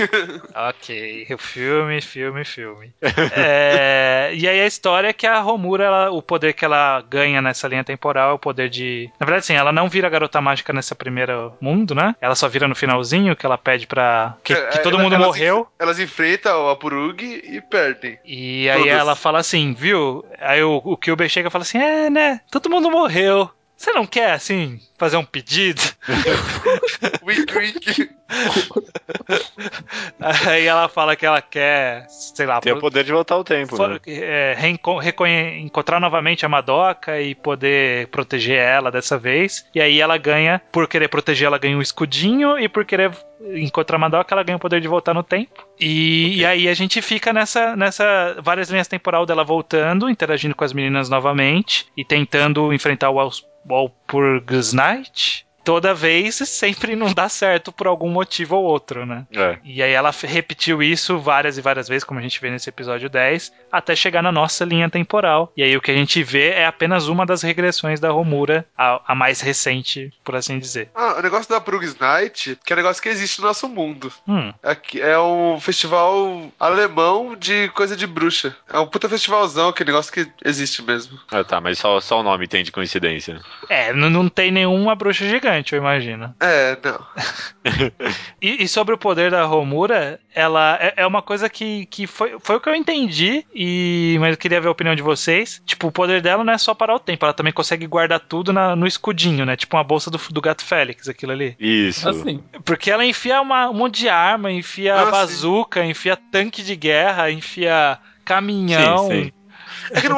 Ok, o filme, filme, filme. É, e aí a história é que a Romura, ela- o poder que ela ganha nessa linha temporal é o poder de. Na verdade, sim, ela não vira garota mágica nessa primeira mundo, né? Ela só vira no finalzinho, que ela pede pra. Que, que todo Ela- mundo elas morreu. enf- Elas enfrentam a Purug e perdem. E aí Todas. ela fala assim, viu? Aí o, o Kilber chega e fala assim: É, né? Todo mundo morreu. Hill. Você não quer, assim, fazer um pedido? Wink, wink. Aí ela fala que ela quer, sei lá, Tem o poder de voltar ao tempo, For- né? é, reenco- encontrar novamente a Madoka e poder proteger ela dessa vez. E aí ela ganha, por querer proteger, ela ganha um escudinho, e por querer encontrar a Madoka, ela ganha o poder de voltar no tempo. E, e aí a gente fica nessa, nessa várias linhas temporal dela voltando, interagindo com as meninas novamente e tentando enfrentar o Walpurgis Night. Toda vez sempre não dá certo por algum motivo ou outro, né? É. E aí ela repetiu isso várias e várias vezes, como a gente vê nesse episódio 10, até chegar na nossa linha temporal. E aí o que a gente vê é apenas uma das regressões da Romura, a, a mais recente, por assim dizer. Ah, o negócio da Purug's Night, que é um negócio que existe no nosso mundo. Hum, Aqui é um festival alemão de coisa de bruxa. É um puta festivalzão, que negócio que existe mesmo. Ah, tá, mas só, só o nome tem de coincidência. é, n- não tem nenhuma bruxa gigante, eu imagino. É, não. E, e sobre o poder da Romura, ela é, é uma coisa que, que foi, foi o que eu entendi, e mas eu queria ver a opinião de vocês. Tipo, o poder dela não é só parar o tempo, ela também consegue guardar tudo na- no escudinho, né? Tipo uma bolsa do, do gato Félix, aquilo ali. Isso. Assim, Porque ela enfia uma- um monte de arma, enfia Ah, sim. bazuca, enfia tanque de guerra, enfia caminhão. Sim, sim. É que no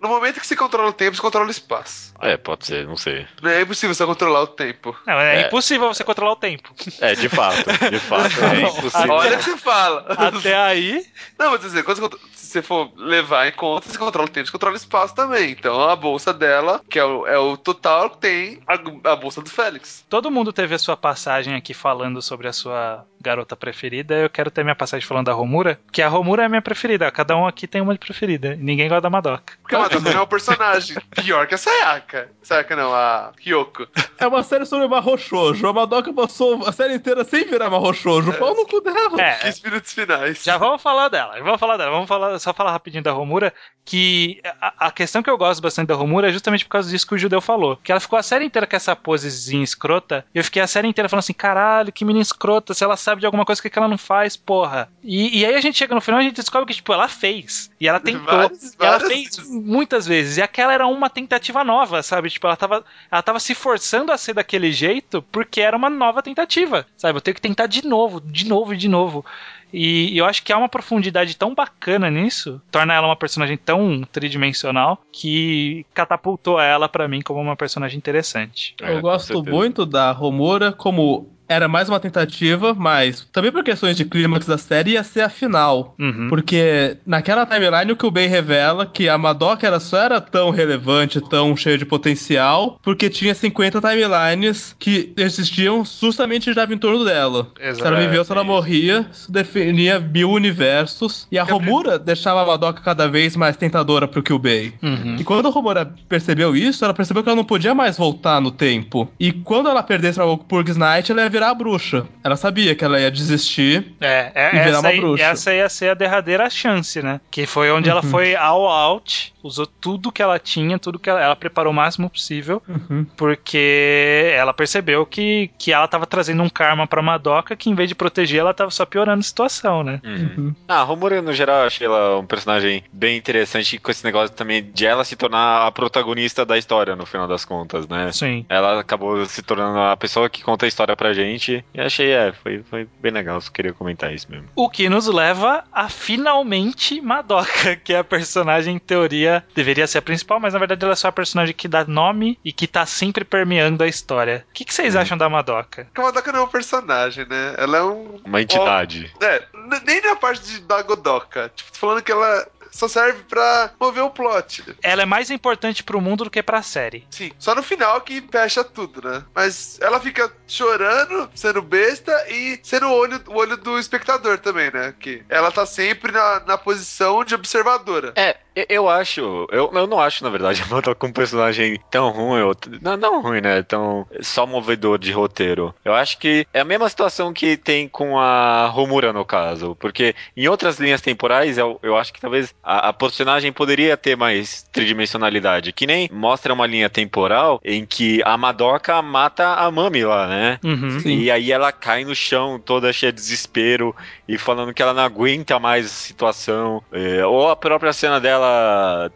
no momento que você controla o tempo, você controla o espaço. É, pode ser, não sei. Não é impossível você controlar o tempo. Não, é, É. impossível você controlar o tempo. É, de fato, de fato. É impossível. Olha o que você fala. Até aí, Não, mas dizer, quando você, se você for levar em conta, você controla o tempo, você controla o espaço também. Então a bolsa dela, que é o, é o total, tem a, a bolsa do Félix. todo mundo teve a sua passagem aqui falando sobre a sua garota preferida, eu quero ter minha passagem falando da Romura, que a Romura é a minha preferida. Cada um aqui tem uma de preferida. e Ninguém gosta da Madoka. Porque a Madoka não é um personagem. Pior que a Sayaka. Sayaka não, a Kyoko. É uma série sobre Mahou Shoujo. A Madoka passou a série inteira sem virar Mahou Shoujo. Pau no cu dela. É, 15 minutos finais. Já vamos falar dela, já vamos falar dela. Vamos falar, só falar rapidinho da Romura, que a, a questão que eu gosto bastante da Romura é justamente por causa disso que o Judeu falou. Que ela ficou a série inteira com essa posezinha escrota, e eu fiquei a série inteira falando assim, caralho, que menina escrota, se ela sabe de alguma coisa, que, que ela não faz, porra? E, e aí a gente chega no final e a gente descobre que, tipo, ela fez. E ela tentou. Várias- e ela várias fez muitas vezes. E aquela era uma tentativa nova, sabe? Tipo, ela tava, ela tava se forçando a ser daquele jeito porque era uma nova tentativa, sabe? Eu tenho que tentar de novo, de novo e de novo. E eu acho que há uma profundidade tão bacana nisso, torna ela uma personagem tão tridimensional, que catapultou ela pra mim como uma personagem interessante. É, Eu com gosto muito da Romura como era mais uma tentativa, mas também por questões de clímax da série ia ser a final. Uhum. Porque naquela timeline o que o Ben revela que a Madoka era só era tão relevante, tão cheia de potencial, porque tinha 50 timelines que existiam justamente já em torno dela. Se ela viveu, se ela morria, isso definia mil universos. E a Romura deixava a Madoka cada vez mais tentadora pro Kyubei. Uhum. E quando a Romura percebeu isso, ela percebeu que ela não podia mais voltar no tempo. E quando ela perdesse pra Purg's Night, ela ia virar a bruxa. Ela sabia que ela ia desistir. É, é E virar essa, uma aí, bruxa. essa ia ser a derradeira chance, né? Que foi onde ela Uhum. foi all out, usou tudo que ela tinha, tudo que ela, ela preparou o máximo possível, Uhum. porque ela percebeu que, que ela tava trazendo um karma pra Madoka que em vez de proteger, ela tava só piorando a situação, né? Uhum. Ah, a Romura, no geral, eu achei ela um personagem bem interessante com esse negócio também de ela se tornar a protagonista da história, no final das contas, né? Sim. Ela acabou se tornando a pessoa que conta a história pra gente. E achei, é, foi, foi bem legal. Só queria comentar isso mesmo. O que nos leva a finalmente Madoka, que é a personagem, em teoria, deveria ser a principal, mas na verdade ela é só a personagem que dá nome e que tá sempre permeando a história. O que, que vocês acham da Madoka? Porque a Madoka não é um personagem, né? Ela é um. Uma entidade. É, n- nem na parte de, da Godoka. Tipo, tô falando que ela só serve pra mover o plot. Ela é mais importante pro mundo do que pra série. Sim, só no final que fecha tudo, né? Mas ela fica chorando, sendo besta e sendo o olho, o olho do espectador também, né? Que ela tá sempre na, na posição de observadora. É, eu- acho. Eu, eu não acho, na verdade, a Madoka um personagem tão ruim. Ou, não, não ruim, né? Tão só movedor de roteiro. Eu acho que é a mesma situação que tem com a Romura, no caso. Porque em outras linhas temporais, eu, eu acho que talvez a, a personagem poderia ter mais tridimensionalidade. Que nem mostra uma linha temporal em que a Madoka mata a Mami lá, né? Uhum. E aí ela cai no chão toda cheia de desespero e falando que ela não aguenta mais a situação. É, ou a própria cena dela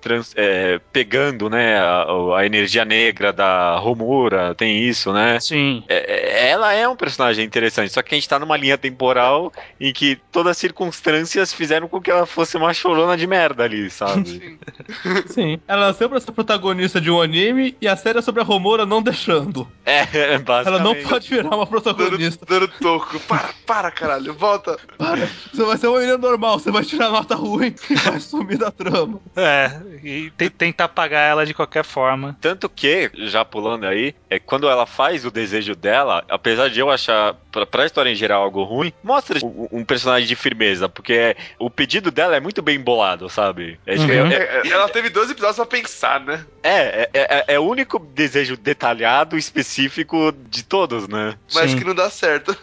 trans- é, pegando, né, a, a energia negra da Romura, tem isso, né? Sim. É, é, ela é um personagem interessante, só que a gente tá numa linha temporal em que todas as circunstâncias fizeram com que ela fosse uma chorona de merda ali, sabe? Sim. Ela nasceu pra ser protagonista de um anime e a série é sobre a Romura não deixando. é, é, basicamente. Ela não pode virar uma Dando, protagonista. dando toco. Para, para, caralho. Volta. Para. Você vai ser uma menina normal, você vai tirar nota ruim e vai sumir da trama. É, e te- tentar pagar ela de qualquer forma. Tanto que, já pulando aí, é quando ela faz o desejo dela, apesar de eu achar, pra, pra história em geral, algo ruim, mostra um, um personagem de firmeza, porque o pedido dela é muito bem bolado, sabe? É, Uhum. é- É, ela teve 12 episódios pra pensar, né? é, é, é- é o único desejo detalhado, específico de todos, né? Mas Sim. que não dá certo.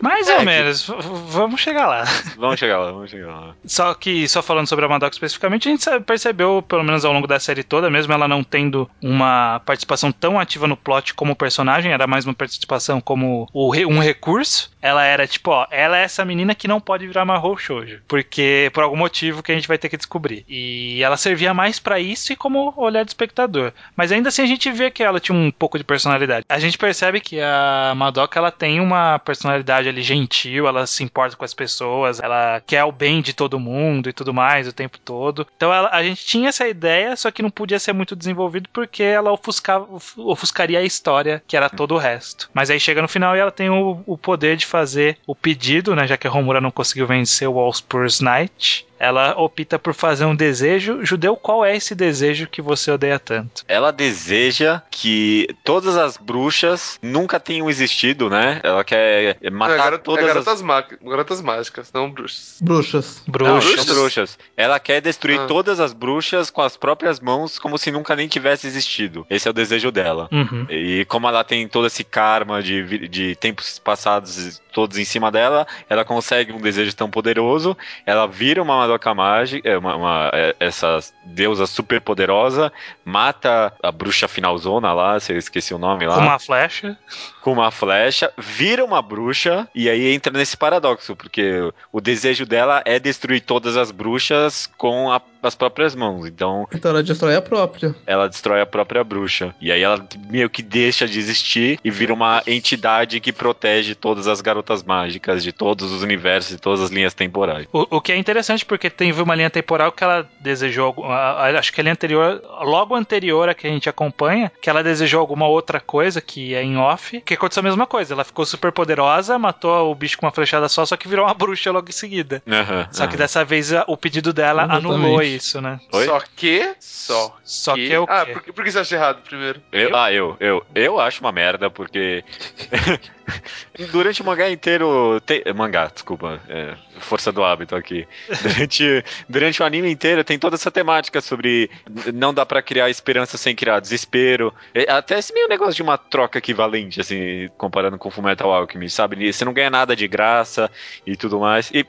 Mais É, ou que- menos, v- vamos chegar lá. Vamos chegar lá, vamos chegar lá. Só que, só falando sobre a Madoka especificamente, a gente percebeu, pelo menos ao longo da série toda, mesmo ela não tendo uma participação tão ativa no plot como personagem, era mais uma participação como um recurso. Ela era tipo, ó, ela é essa menina que não pode virar Mahou Shoujo. Porque, por algum motivo que a gente vai ter que descobrir. E ela servia mais pra isso e como olhar de espectador. Mas ainda assim a gente vê que ela tinha um pouco de personalidade. A gente percebe que a Madoka ela tem uma personalidade ali gentil, ela se importa com as pessoas, ela quer o bem de todo mundo e tudo mais o tempo todo. Então ela- a gente tinha essa ideia, só que não podia ser muito desenvolvido porque ela ofuscava, of- ofuscaria a história, que era todo o resto. Mas aí chega no final e ela tem o, o poder de fazer o pedido, né? Já que a Romura não conseguiu vencer o Allspurs Knight. Ela opta por fazer um desejo. Judeu, qual é esse desejo que você odeia tanto? Ela deseja que todas as bruxas nunca tenham existido, né? Ela quer É, matar garota- todas é as garotas, ma- garotas mágicas, não bruxas. Bruxas. Não, Bruxas. bruxas. Ela quer destruir Ah. todas as bruxas com as próprias mãos, como se nunca nem tivesse existido. Esse é o desejo dela. Uhum. E como ela tem todo esse karma de, de tempos passados todos em cima dela, ela consegue um desejo tão poderoso, ela vira uma Madoka mágica, é, uma, uma- é, essa deusa super poderosa, mata a bruxa finalzona lá, se eu esqueci o nome lá, Com uma flecha. com uma flecha, vira uma bruxa, e aí entra nesse paradoxo, porque o desejo dela é destruir todas as bruxas com a- as próprias mãos. Então Então ela destrói a própria. ela destrói a própria bruxa. E aí ela meio que deixa de existir e vira uma entidade que protege todas as garotas mágicas de todos os universos e todas as linhas temporais. O, o que é interessante porque teve uma linha temporal que ela desejou, algum- a- a- acho que a linha anterior, logo anterior a que a gente acompanha, que ela desejou alguma outra coisa que é em off, que aconteceu a mesma coisa. Ela ficou super poderosa, matou o bicho com uma flechada só, só que virou uma bruxa logo em seguida. Aham, Só que aham. dessa vez o pedido dela Exatamente. anulou isso, né? Oi? Só que. Só. Só que, é o Ah, quê? por, que- por que você acha errado primeiro? Eu, ah, eu, eu, eu acho uma merda, porque durante o mangá inteiro. Tem, mangá, desculpa, é, força do hábito aqui. Durante, durante o anime inteiro tem toda essa temática sobre não dá pra criar esperança sem criar desespero. É, até esse meio negócio de uma troca equivalente, assim, comparando com Fullmetal Alchemist, sabe? Você não ganha nada de graça e tudo mais. E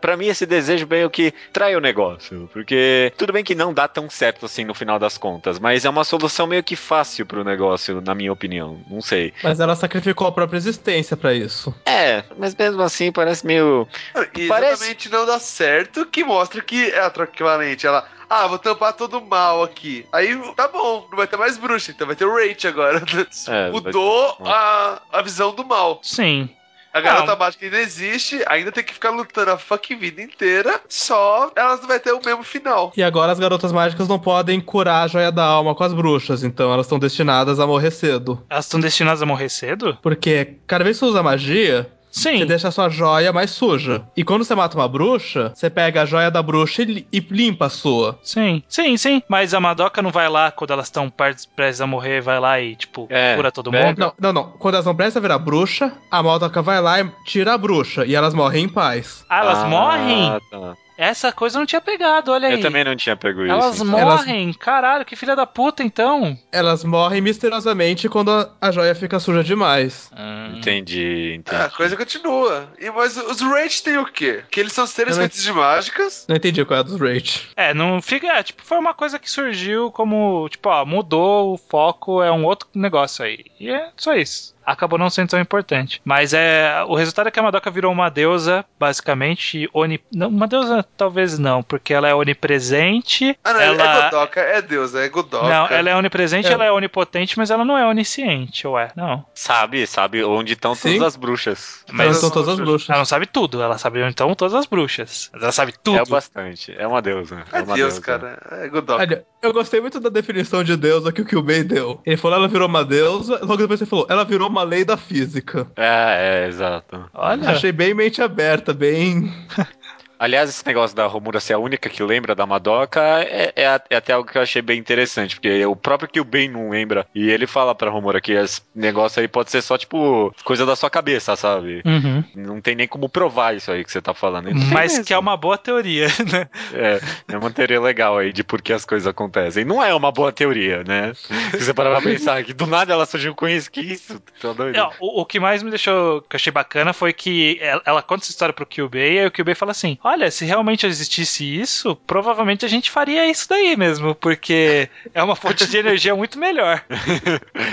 pra mim esse desejo meio que trai o negócio, porque tudo bem que não dá tão certo assim no final das contas, mas é uma solução meio que fácil pro negócio, na minha opinião. Não sei. Mas ela sacrificou a própria existência pra isso. É, mas mesmo assim parece meio. E Parece- exatamente não dá certo, que mostra que é a troca equivalente. Ela, ah, vou tampar todo o mal aqui. Aí, tá bom, não vai ter mais bruxa, então vai ter o Rage agora. É, Mudou ter- a, a visão do mal. Sim. A garota Não. mágica ainda existe, ainda tem que ficar lutando a fucking vida inteira, só elas não vai ter o mesmo final. E agora as garotas mágicas não podem curar a joia da alma com as bruxas, então elas estão destinadas a morrer cedo. Elas estão destinadas a morrer cedo? Porque cada vez que você usa magia, Sim. você deixa a sua joia mais suja. E quando você mata uma bruxa, você pega a joia da bruxa e, li- e limpa a sua. Sim, sim, sim. Mas a Madoka não vai lá quando elas estão prestes prestes a morrer, vai lá e, tipo, É, cura todo é. mundo? Não, não, não. Quando elas não prestam a virar bruxa, a Maldoca vai lá e tira a bruxa. E elas morrem em paz. Ah, elas Ah, morrem? tá. Essa coisa eu não tinha pegado, olha aí. Eu também não tinha pego Elas isso. então. morrem? Caralho, que filha da puta, então. Elas morrem misteriosamente quando a, a joia fica suja demais. Entendi, entendi. Ah, a coisa continua. E, mas os Rage tem o quê? Que eles são seres feitos de mágicas. Não entendi qual é a dos Rage. É, não fica. É, tipo, foi uma coisa que surgiu como. Tipo, ó, mudou o foco, é um outro negócio aí. E é só isso. Acabou não sendo tão importante. Mas é. O resultado é que a Madoka virou uma deusa, basicamente. Oni, não, uma deusa, talvez não, porque ela é onipresente. Ah, não, ela, é Godoka, é Deus, é Godoka. Não, ela é onipresente, É. ela é onipotente, mas ela não é onisciente, ué. Não. Sabe, sabe onde estão todas as bruxas. Mas Mas são todas as bruxas. ela não sabe tudo, ela sabe onde estão todas as bruxas. Ela sabe tudo. É bastante. É uma deusa. É, É uma Deus, deusa. cara. É Godoka. Olha, eu gostei muito da definição de deusa que o Kyubei deu. Ele falou ela virou uma deusa, logo depois ele falou, ela virou uma lei da física. É, é, exato. Olha. Achei bem mente aberta, bem. Aliás, esse negócio da Romura ser a única que lembra da Madoka é, é é até algo que eu achei bem interessante, porque o próprio Kyubei não lembra, e ele fala pra Romura que esse negócio aí pode ser só, tipo, coisa da sua cabeça, sabe? Uhum. Não tem nem como provar isso aí que você tá falando. Não Mas mesmo. que é uma boa teoria, né? É, é uma teoria legal aí de por que as coisas acontecem. Não é uma boa teoria, né? Se você parar pra pensar que do nada ela surgiu com isso, que isso? Tá doido? É, o, o que mais me deixou, que eu achei bacana foi que ela, ela conta essa história pro Kyubei, e aí o Kyubei fala assim: Olha, se realmente existisse isso, provavelmente a gente faria isso daí mesmo, porque é uma fonte de energia muito melhor.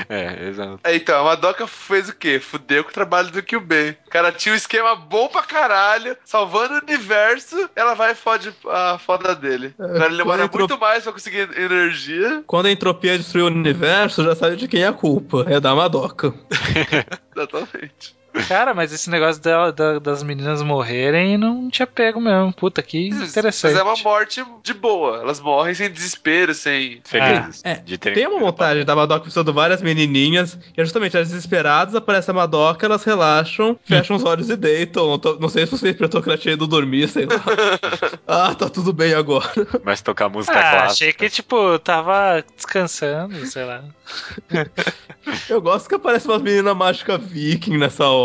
É, exato. É, então, a Madoka fez o quê? Fudeu com o trabalho do Kyubey. O cara tinha um esquema bom pra caralho, salvando o universo, ela vai e fode a foda dele. O cara demora entrou- muito mais pra conseguir energia. Quando a entropia destruiu o universo, já sabe de quem é a culpa. É da Madoka. Exatamente. Cara, mas esse negócio da- da- das meninas morrerem não tinha pego mesmo. Puta, que interessante. Mas é uma morte de boa. Elas morrem sem desespero, sem. Felizes. É, de terem Tem uma montagem da Madoka precisando várias menininhas, e é justamente as desesperadas aparece a Madoka, elas relaxam, fecham os olhos e deitam. Não, tô- não sei se você interpretou que ela tinha ido dormir, sei lá. ah, tá tudo bem agora. Mas tocar música Ah, clássica. achei que, tipo, tava descansando, sei lá. Eu gosto que aparece uma menina mágica viking nessa hora.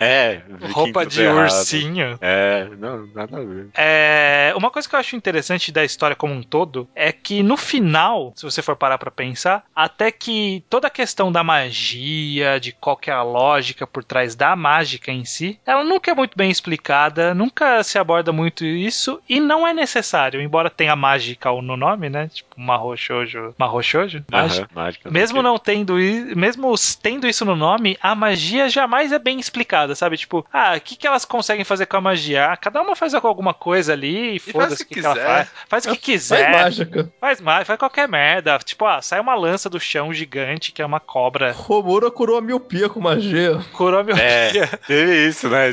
É, Roupa de errado. ursinho. É, não, nada a ver. É, uma coisa que eu acho interessante da história como um todo é que no final, se você for parar pra pensar, até que toda a questão da magia, de qual que é a lógica por trás da mágica em si, ela nunca é muito bem explicada, nunca se aborda muito isso e não é necessário, embora tenha mágica no nome, né? Tipo Shoujo, Mahou Shoujo, mágica. Mesmo não tendo isso, mesmo tendo isso no nome, a magia jamais é bem explicada, sabe? Tipo, ah, o que, que elas conseguem fazer com a magia? Ah, cada uma faz alguma coisa ali e faz o foda-se o que que, que ela quiser. faz. Faz o que Faz quiser. mágica. Faz mais, faz qualquer merda. Tipo, ah, sai uma lança do chão gigante que é uma cobra. Romura curou a miopia com magia. Curou meu É, teve isso, né?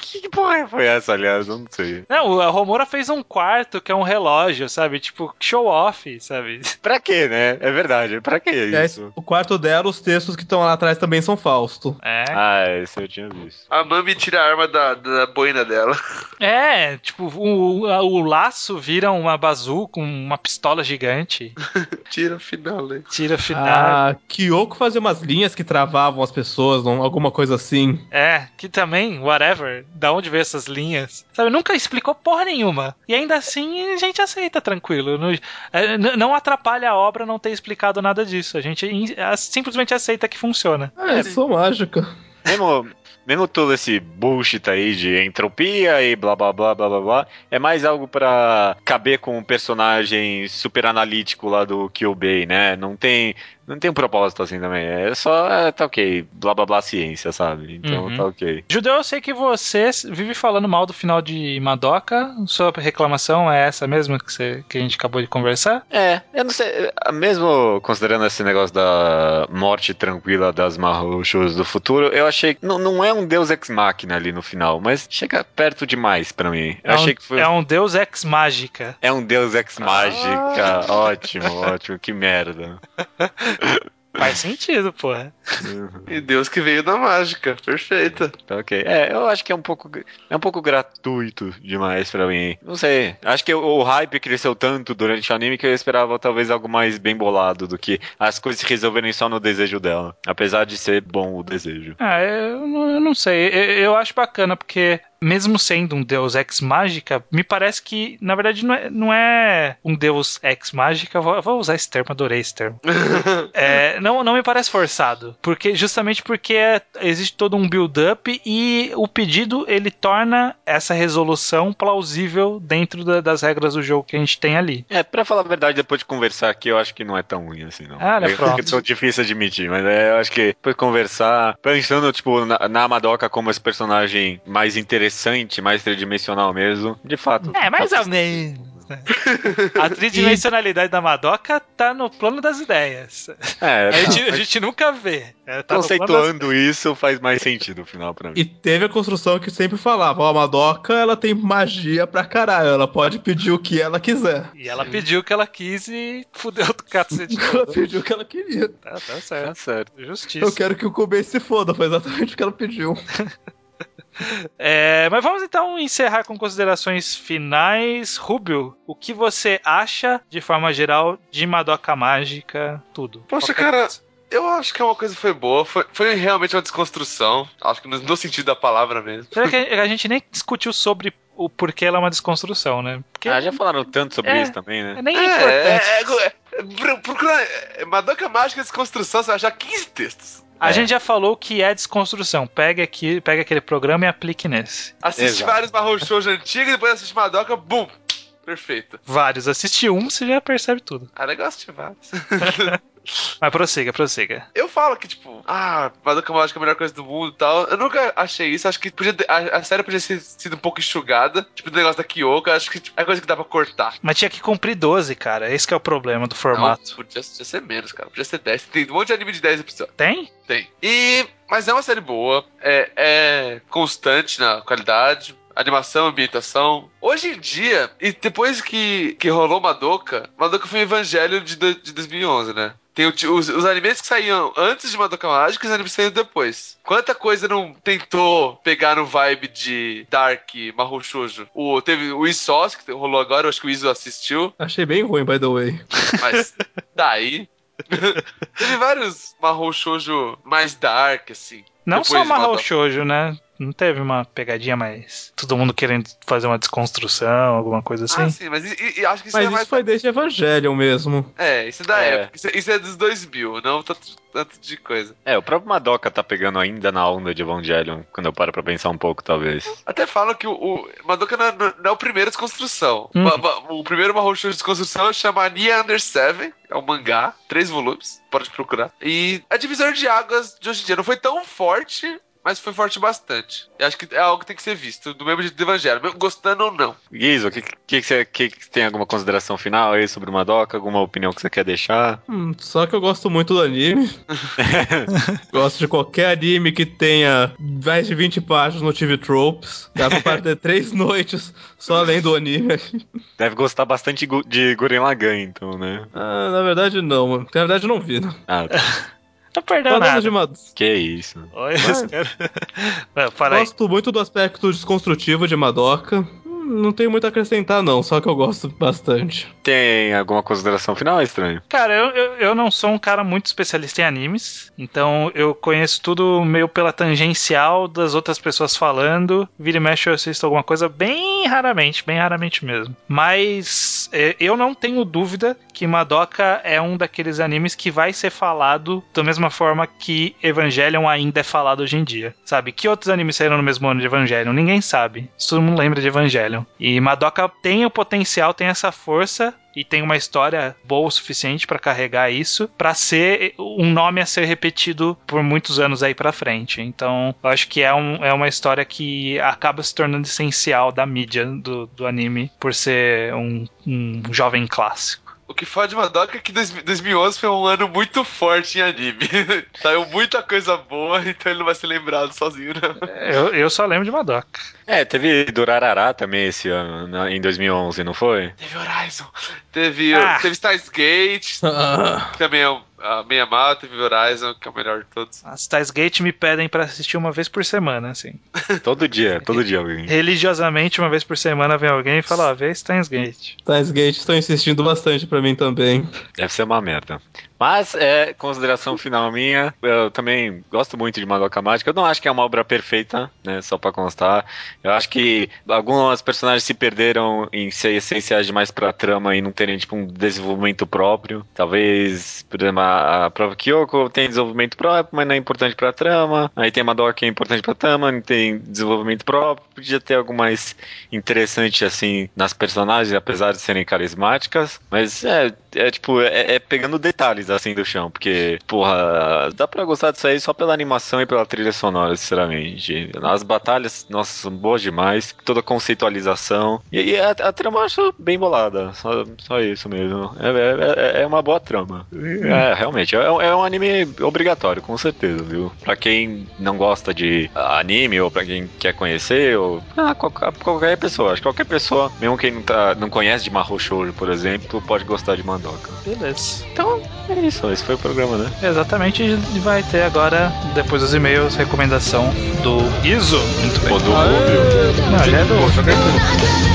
Que porra foi essa, aliás? Eu não sei. Não, a Romora fez um quarto que é um relógio, sabe? Tipo, show off, sabe? Pra quê, né? É verdade. Pra E aí, isso? o quarto dela, os textos que estão lá atrás também são Fausto. É. Ah, esse eu tinha visto. A Mami tira a arma da, da boina dela. É, tipo, o, o laço vira uma bazuca com uma pistola gigante. Tira final, né? Tira final. A Kyoko fazia umas linhas que travavam as pessoas, alguma coisa assim. É, que também, whatever, da onde veio essas linhas. Sabe, nunca explicou porra nenhuma. E ainda assim a gente aceita tranquilo. Não, é, não atrapalha a obra não ter explicado nada disso. A gente simplesmente aceita que funciona. É, só mágica. Mesmo, mesmo todo esse bullshit aí de entropia e blá blá blá blá blá blá, é mais algo pra caber com o personagem super analítico lá do Kyobei, né? Não tem, não tem um propósito assim também. É só, é, tá ok, blá blá blá ciência, sabe? Então Uhum. tá ok. Judeu, eu sei que você vive falando mal do final de Madoka. Sua reclamação é essa mesmo que, você, que a gente acabou de conversar? É, eu não sei, é, mesmo considerando esse negócio da morte tranquila das Mahoushos do futuro, eu achei que não, não é um deus ex machina ali no final, mas chega perto demais pra mim. Eu é, achei um, que foi é um deus ex mágica. É um deus ex mágica. Ótimo, ótimo. Que merda. Faz sentido, porra. E Deus que veio da mágica. Perfeita. Tá ok. É, eu acho que é um pouco é um pouco gratuito demais pra mim. Não sei. Acho que o, o hype cresceu tanto durante o anime que eu esperava talvez algo mais bem bolado do que as coisas se resolverem só no desejo dela. Apesar de ser bom o desejo. Ah, eu, não- eu não sei. Eu, eu acho bacana porque, mesmo sendo um deus ex mágica, me parece que, na verdade, não é, não é um deus ex mágica. Vou, vou usar esse termo, adorei esse termo. É, não, não me parece forçado. Porque, justamente porque é- existe todo um build-up e o pedido ele torna essa resolução plausível dentro da- das regras do jogo que a gente tem ali. É, pra falar a verdade, depois de conversar aqui, eu acho que não é tão ruim assim, não. Ah, olha, é pronto. que sou difícil de admitir, mas é, eu acho que depois de conversar, pensando, tipo, na, na Madoka como esse personagem mais interessante, mais tridimensional mesmo, de fato. É, mais tá ou menos. né? A tridimensionalidade da Madoka tá no plano das ideias. É, A gente, a gente nunca vê. É, tá plano das- conceituando isso faz mais sentido no final pra mim. E teve a construção que sempre falava, ó, a Madoka, ela tem magia pra caralho, ela pode pedir o que ela quiser. E ela pediu o que ela quis e fudeu do cacete Ela pediu o que ela queria. Tá, tá Tá certo. certo. Justiça. Eu quero que o Kubei se foda, foi exatamente o que ela pediu. É, mas vamos então encerrar com considerações finais. Rubio, o que você acha, de forma geral, de Madoka Mágica? Tudo. Poxa, cara, coisa. eu acho que é uma coisa foi boa. Foi, foi realmente uma desconstrução. Acho que no, no sentido da palavra mesmo. Será que a gente nem discutiu sobre o porquê ela é uma desconstrução, né? Porque Ah, já falaram tanto sobre É. isso também, né? nem é, É, importante. é, é, é, pro- procura é, Madoka Mágica Desconstrução, você vai achar 15 textos. A É. gente já falou que é desconstrução. Pega aqui, pega aquele programa e aplique nesse. Assiste Exato. vários Shoujo antigos, depois assiste Madoka, bum! Perfeita. Vários. Assisti um, você já percebe tudo. Ah, legal assistir vários. Mas prossiga, prossiga. Eu falo que, tipo, ah, Madoka Mágica é a melhor coisa do mundo e tal. Eu nunca achei isso. Acho que podia a, a série podia ter sido um pouco enxugada. Tipo, o negócio da Kyoko. Acho que tipo, é coisa que dá pra cortar. Mas tinha que cumprir 12, cara. Esse que é o problema do formato. Não, podia, podia ser menos, cara. Podia ser 10. Tem um monte de anime de 10 episódios. Tem? Tem. E. Mas é uma série boa. É, é constante na qualidade. Animação, ambientação. Hoje em dia, e depois que, que rolou Madoka, Madoka foi um evangelho de, de 2011, né? Tem o os, os animes que saíam antes de Madoka Mágica e os animes que saíam depois. Quanta coisa não tentou pegar no vibe de Dark, Mahou Shoujo? O, teve o Isos, que rolou agora, eu acho que o Iso assistiu. Achei bem ruim, by the way. Mas daí. Teve vários Mahou Shoujo mais dark, assim. Não Depois só Mahou. Shoujo, né? Não teve uma pegadinha mais. Todo mundo querendo fazer uma desconstrução, alguma coisa assim? Ah, sim, mas e- e acho que isso Mas é isso mais. foi desde Evangelion mesmo. É, isso é da É. época. Isso, isso é dos 2000, não tanto, tanto de coisa. É, o próprio Madoka tá pegando ainda na onda de Evangelion, quando eu paro pra pensar um pouco, talvez. Até falam que o, o Madoka não, é- não é o primeiro desconstrução. Hum. Ma- O primeiro Mahou de desconstrução chama Nia Under Seven, é um mangá, três volumes, pode procurar. E é divisor de águas de hoje em dia. Não foi tão forte, mas foi forte bastante. Eu acho que é algo que tem que ser visto, do mesmo jeito do Evangelho, mesmo gostando ou não. Guizo, que, que, que, você, que, que tem alguma consideração final aí sobre o Madoka? Alguma opinião que você quer deixar? Hum, só que eu gosto muito do anime. gosto de qualquer anime que tenha mais de 20 páginas no TV Tropes. Dá pra perder três noites só além do anime. Deve gostar bastante de Gurren Lagann, então, né? Ah, na verdade, não. mano. Na verdade, não vi. Não. Ah, Não perdeu Falando nada. de Mad- que isso. Olha, esse cara. Não, para aí. Gosto muito do aspecto desconstrutivo de Madoka. Não tenho muito a acrescentar, não. Só que eu gosto bastante. Tem alguma consideração final, estranho? Cara, eu, eu, eu não sou um cara muito especialista em animes, então eu conheço tudo meio pela tangencial das outras pessoas falando. Vira e mexe eu assisto alguma coisa bem raramente, bem raramente mesmo. Mas é, eu não tenho dúvida que Madoka é um daqueles animes que vai ser falado da mesma forma que Evangelion ainda é falado hoje em dia. Sabe? Que outros animes saíram no mesmo ano de Evangelion? Ninguém sabe. Todo mundo lembra de Evangelion. E Madoka tem o potencial, tem essa força e tem uma história boa o suficiente pra carregar isso pra ser um nome a ser repetido por muitos anos aí pra frente. Então, eu acho que é, um, é uma história que acaba se tornando essencial da mídia do, do anime por ser um, um jovem clássico. O que fode Madoka é que 2000 2011 foi um ano muito forte em anime. Saiu muita coisa boa, então ele não vai ser lembrado sozinho, não. Eu, eu só lembro de Madoka. É, teve Durarará também esse ano, na- em 2011, não foi? Teve Horizon, teve, Ah. teve Stars Gate, Ah, que também é um- a meia mal, teve Horizon, que é o melhor de todos. As Tais Gate me pedem pra assistir uma vez por semana, assim. Todo dia, todo dia alguém. Religiosamente, uma vez por semana vem alguém e fala, ó, vê Steins Gate. Tais Gate estão insistindo bastante pra mim também. Deve ser uma merda. Mas, é, consideração final minha, eu também gosto muito de Madoka Mágica. Eu não acho que é uma obra perfeita, né, só pra constar. Eu acho que algumas personagens se perderam em ser essenciais demais pra trama e não terem, tipo, um desenvolvimento próprio. Talvez, por exemplo, a a própria Kyoko tem desenvolvimento próprio, mas não é importante pra trama. Aí tem a Madoka que é importante pra trama, não tem desenvolvimento próprio. Podia ter algo mais interessante, assim, nas personagens, apesar de serem carismáticas. Mas é, é tipo, é, é pegando detalhes, assim, do chão. Porque, porra, dá pra gostar disso aí só pela animação e pela trilha sonora, sinceramente. As batalhas, nossa, são boas demais. Toda a conceitualização. E, e a, a trama eu acho bem bolada. Só, só isso mesmo. É, é, é- é uma boa trama. É, realmente. É, é um anime obrigatório, com certeza, viu? Pra quem não gosta de anime, ou pra quem quer conhecer, ou. Ah, qualquer, qualquer pessoa. Acho que qualquer pessoa, mesmo quem não, tá, não conhece de Mahou Shoujo, por exemplo, pode gostar de Madoka. Beleza. Então, é isso. Esse foi o programa, né? Exatamente, e vai ter agora, depois dos e-mails, recomendação do Iso. Muito bem. Ou do Rubio. Não, ele é do outro.「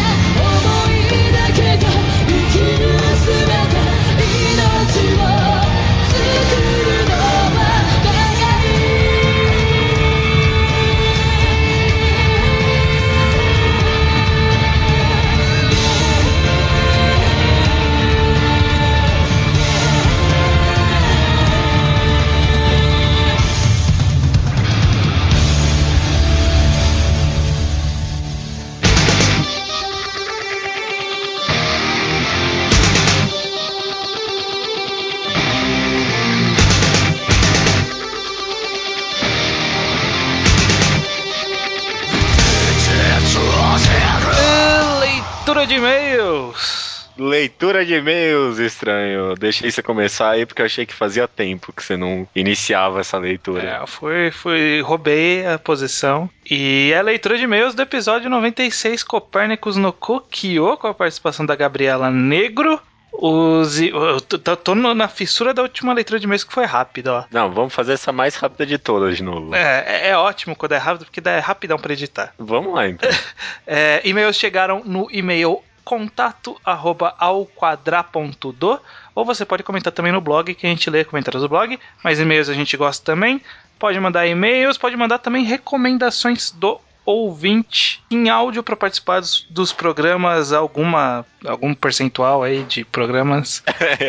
Leitura de e-mails, estranho. Deixei você começar aí porque eu achei que fazia tempo que você não iniciava essa leitura. É, eu fui, fui, roubei a posição. E é a leitura de e-mails do episódio 96, Copérnicos no Kokyo, com a participação da Gabriela Negro. Os, eu tô, na fissura da última leitura de e-mails que foi rápida, ó. Não, vamos fazer essa mais rápida de todas de novo. É, é- é ótimo quando é rápido, porque dá é rapidão pra editar. Vamos lá, então. É, e-mails chegaram no e-mail contato arroba alquadra.do ou você pode comentar também no blog que a gente lê comentários do blog, mas e-mails a gente gosta também. Pode mandar e-mails, pode mandar também recomendações do ouvinte em áudio para participar dos, dos programas, alguma algum percentual aí de programas.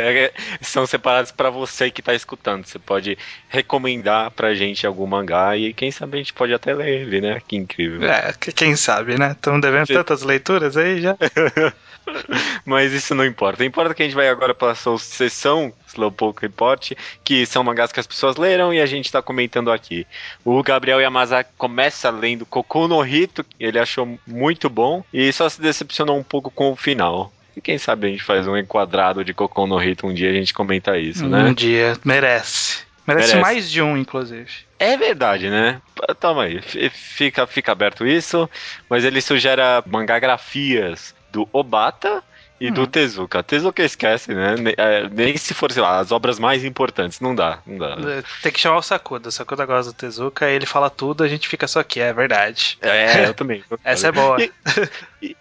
São separados pra você que tá escutando. Você pode recomendar pra gente algum mangá e quem sabe a gente pode até ler ele, né? Que incrível. É, que- quem sabe, né? Estamos devendo tantas leituras aí já. Mas isso não importa. Importa que a gente vai agora pra sua sessão Slowpoke Report, que são mangás que as pessoas leram e a gente tá comentando aqui. O Gabriel Yamazaki começa lendo Koku no Hito, ele achou muito bom, e só se decepcionou um pouco com o final. E quem sabe a gente faz um enquadrado de Koku no Hito um dia a gente comenta isso, né? Um dia, merece. merece. Merece. mais de um, inclusive. É verdade, né? Toma aí, fica, fica aberto isso, mas ele sugere mangagrafias do Obata e do Tezuka. Tezuka esquece, né? É, Nem se for, sei lá, as obras mais importantes. Não dá, não dá. Tem que chamar o Sakuda. O Sakuda gosta do Tezuka, ele fala tudo, a gente fica só aqui, é verdade. É, eu também. Essa é boa. E, e,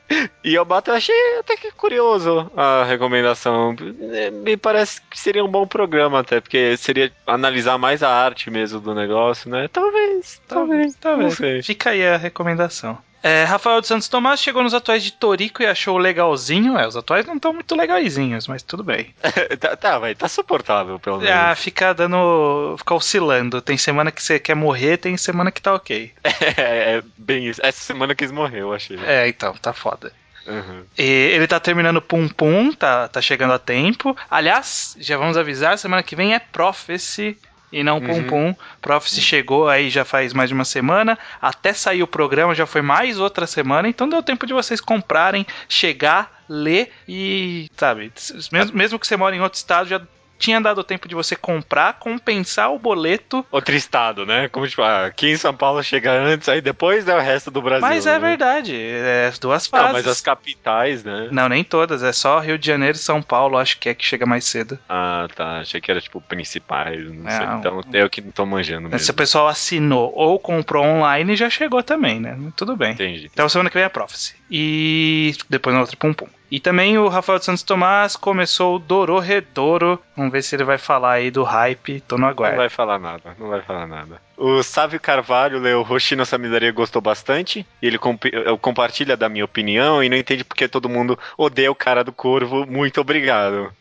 e Obata eu achei até que curioso a recomendação. É, Me parece que seria um bom programa até, porque seria analisar mais a arte mesmo do negócio, né? Talvez, talvez, Talvez. Sei. Fica aí a recomendação. É, Rafael dos Santos Tomás chegou nos atuais de Torico e achou legalzinho. É, os atuais não estão muito legaizinhos, mas tudo bem. tá, tá, vai, tá suportável, pelo menos. Ah, fica dando. fica oscilando. Tem semana que você quer morrer, tem semana que tá ok. É, é bem isso. Essa semana quis morrer, eu achei. É, então, tá foda. Uhum. Ele tá terminando Pum Pum, tá, tá chegando a tempo. Aliás, já vamos avisar, semana que vem é Prophecy e não Pum Uhum. Pum. Prophecy chegou aí já faz mais de uma semana. Até sair o programa já foi mais outra semana. Então deu tempo de vocês comprarem, chegar, ler e, sabe, mesmo, mesmo que você mora em outro estado, já tinha dado tempo de você comprar, compensar o boleto. Outro estado, né? Como tipo, ah, aqui em São Paulo chega antes, aí depois é o resto do Brasil. Mas é né? verdade, é as duas fases. Não, mas as capitais, né? Não, nem todas, é só Rio de Janeiro e São Paulo, acho que é que chega mais cedo. Ah, tá. Achei que era tipo principais, não sei. Não. Então eu que não tô manjando mesmo. Se o pessoal assinou ou comprou online, já chegou também, né? Tudo bem. Entendi. Então semana que vem é Prophecy. E depois na outra Pum Pum. E também o Rafael de Santos Tomás começou o Dororedoro. Vamos ver se ele vai falar aí do hype. Tô no Não aguardo. vai falar nada, não vai falar nada. O Sávio Carvalho leu Hoshino Samidaria gostou bastante. E ele comp- compartilha da minha opinião e não entende porque todo mundo odeia o cara do corvo. Muito obrigado.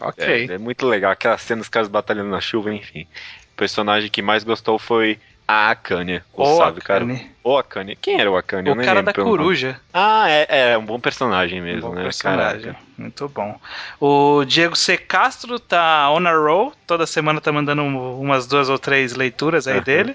Ok. É, é muito legal. Aquela cena dos caras batalhando na chuva, enfim. O personagem que mais gostou foi a Akane. O Sávio Akane. Carvalho. O Akane. Quem era o Akane? O cara da nome. coruja. Ah, é, é um bom personagem mesmo, Bom né? personagem. Caraca. Muito bom. O Diego C. Castro tá on a roll. Toda semana tá mandando um- umas duas ou três leituras aí dele.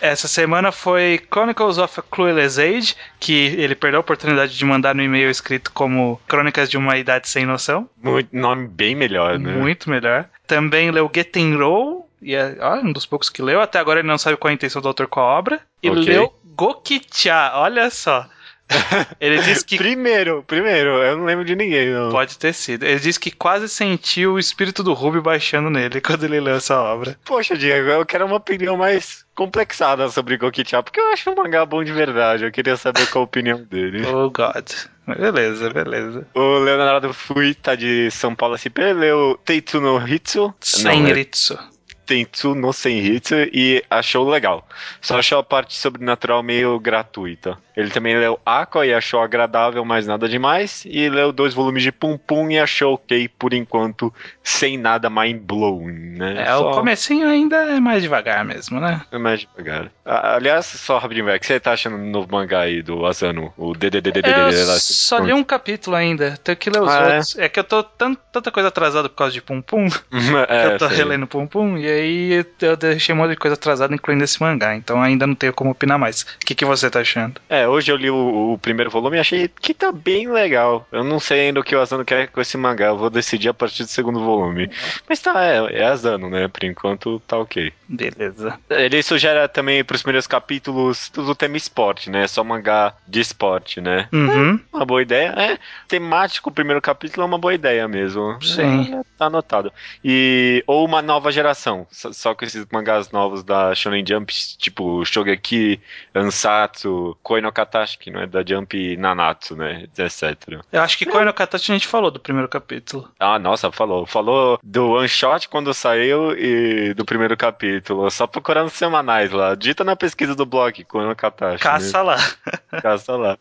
Essa semana foi Chronicles of a Clueless Age, que ele perdeu a oportunidade de mandar no e-mail escrito como Crônicas de uma Idade Sem Noção. Muito, nome bem melhor, né? Muito melhor. Também leu Getting Roll. E é ó, um dos poucos que leu. Até agora ele não sabe qual é a intenção do autor com a obra. E Ok. leu Gokicha. Olha só. ele disse que Primeiro, primeiro, eu não lembro de ninguém, não. Pode ter sido. Ele disse que quase sentiu o espírito do Ruby baixando nele quando ele leu essa obra. Poxa, Diego, eu quero uma opinião mais complexada sobre Gokicha, porque eu acho um mangá bom de verdade. Eu queria saber qual a opinião dele. Oh, God. Beleza, beleza. O Leonardo Fui tá de São Paulo SP, leu Teitsu no Hitsu. Senritsu. Teitsu no Senhitsu e achou legal. Só achou a parte sobrenatural meio gratuita. Ele também leu Aqua e achou agradável, mas nada demais. E leu dois volumes de Pum Pum e achou ok por enquanto, sem nada mind-blowing, né? É, o comecinho ainda é mais devagar mesmo, né? É mais devagar. Aliás, só rapidinho, o que você tá achando no novo mangá aí do Asano? O DDDDD Eu lá? só li um capítulo ainda. Tenho que ler os Ah, é? outros. É? que eu tô tan- tanta coisa atrasada por causa de Pum Pum. que é, eu tô relendo Pum Pum. E aí eu deixei um monte de coisa atrasada, incluindo esse mangá, então ainda não tenho como opinar mais. O que, que você tá achando? É, hoje eu li o, o primeiro volume e achei que tá bem legal. Eu não sei ainda o que o Asano quer com esse mangá, eu vou decidir a partir do segundo volume. Mas tá, é, é Asano, né? Por enquanto tá ok. Beleza. Ele sugere também pros primeiros capítulos tudo o tema esporte, né? Só mangá de esporte, né? Uhum. Uma boa ideia. É, temático, o primeiro capítulo é uma boa ideia mesmo. Sim. É, tá anotado. E, ou uma nova geração, só, só com esses mangás novos da Shonen Jump, tipo Shogeki, Ansatsu, Koi no Katashi, que não é da Jump Nanatsu, né? Etc. Eu acho que Koi no a gente falou do primeiro capítulo. Ah, nossa, falou. Falou do one shot quando saiu e do primeiro capítulo. Só procurando semanais lá. Dita na pesquisa do blog, Koi no Katashi. Caça lá. né? Caça lá.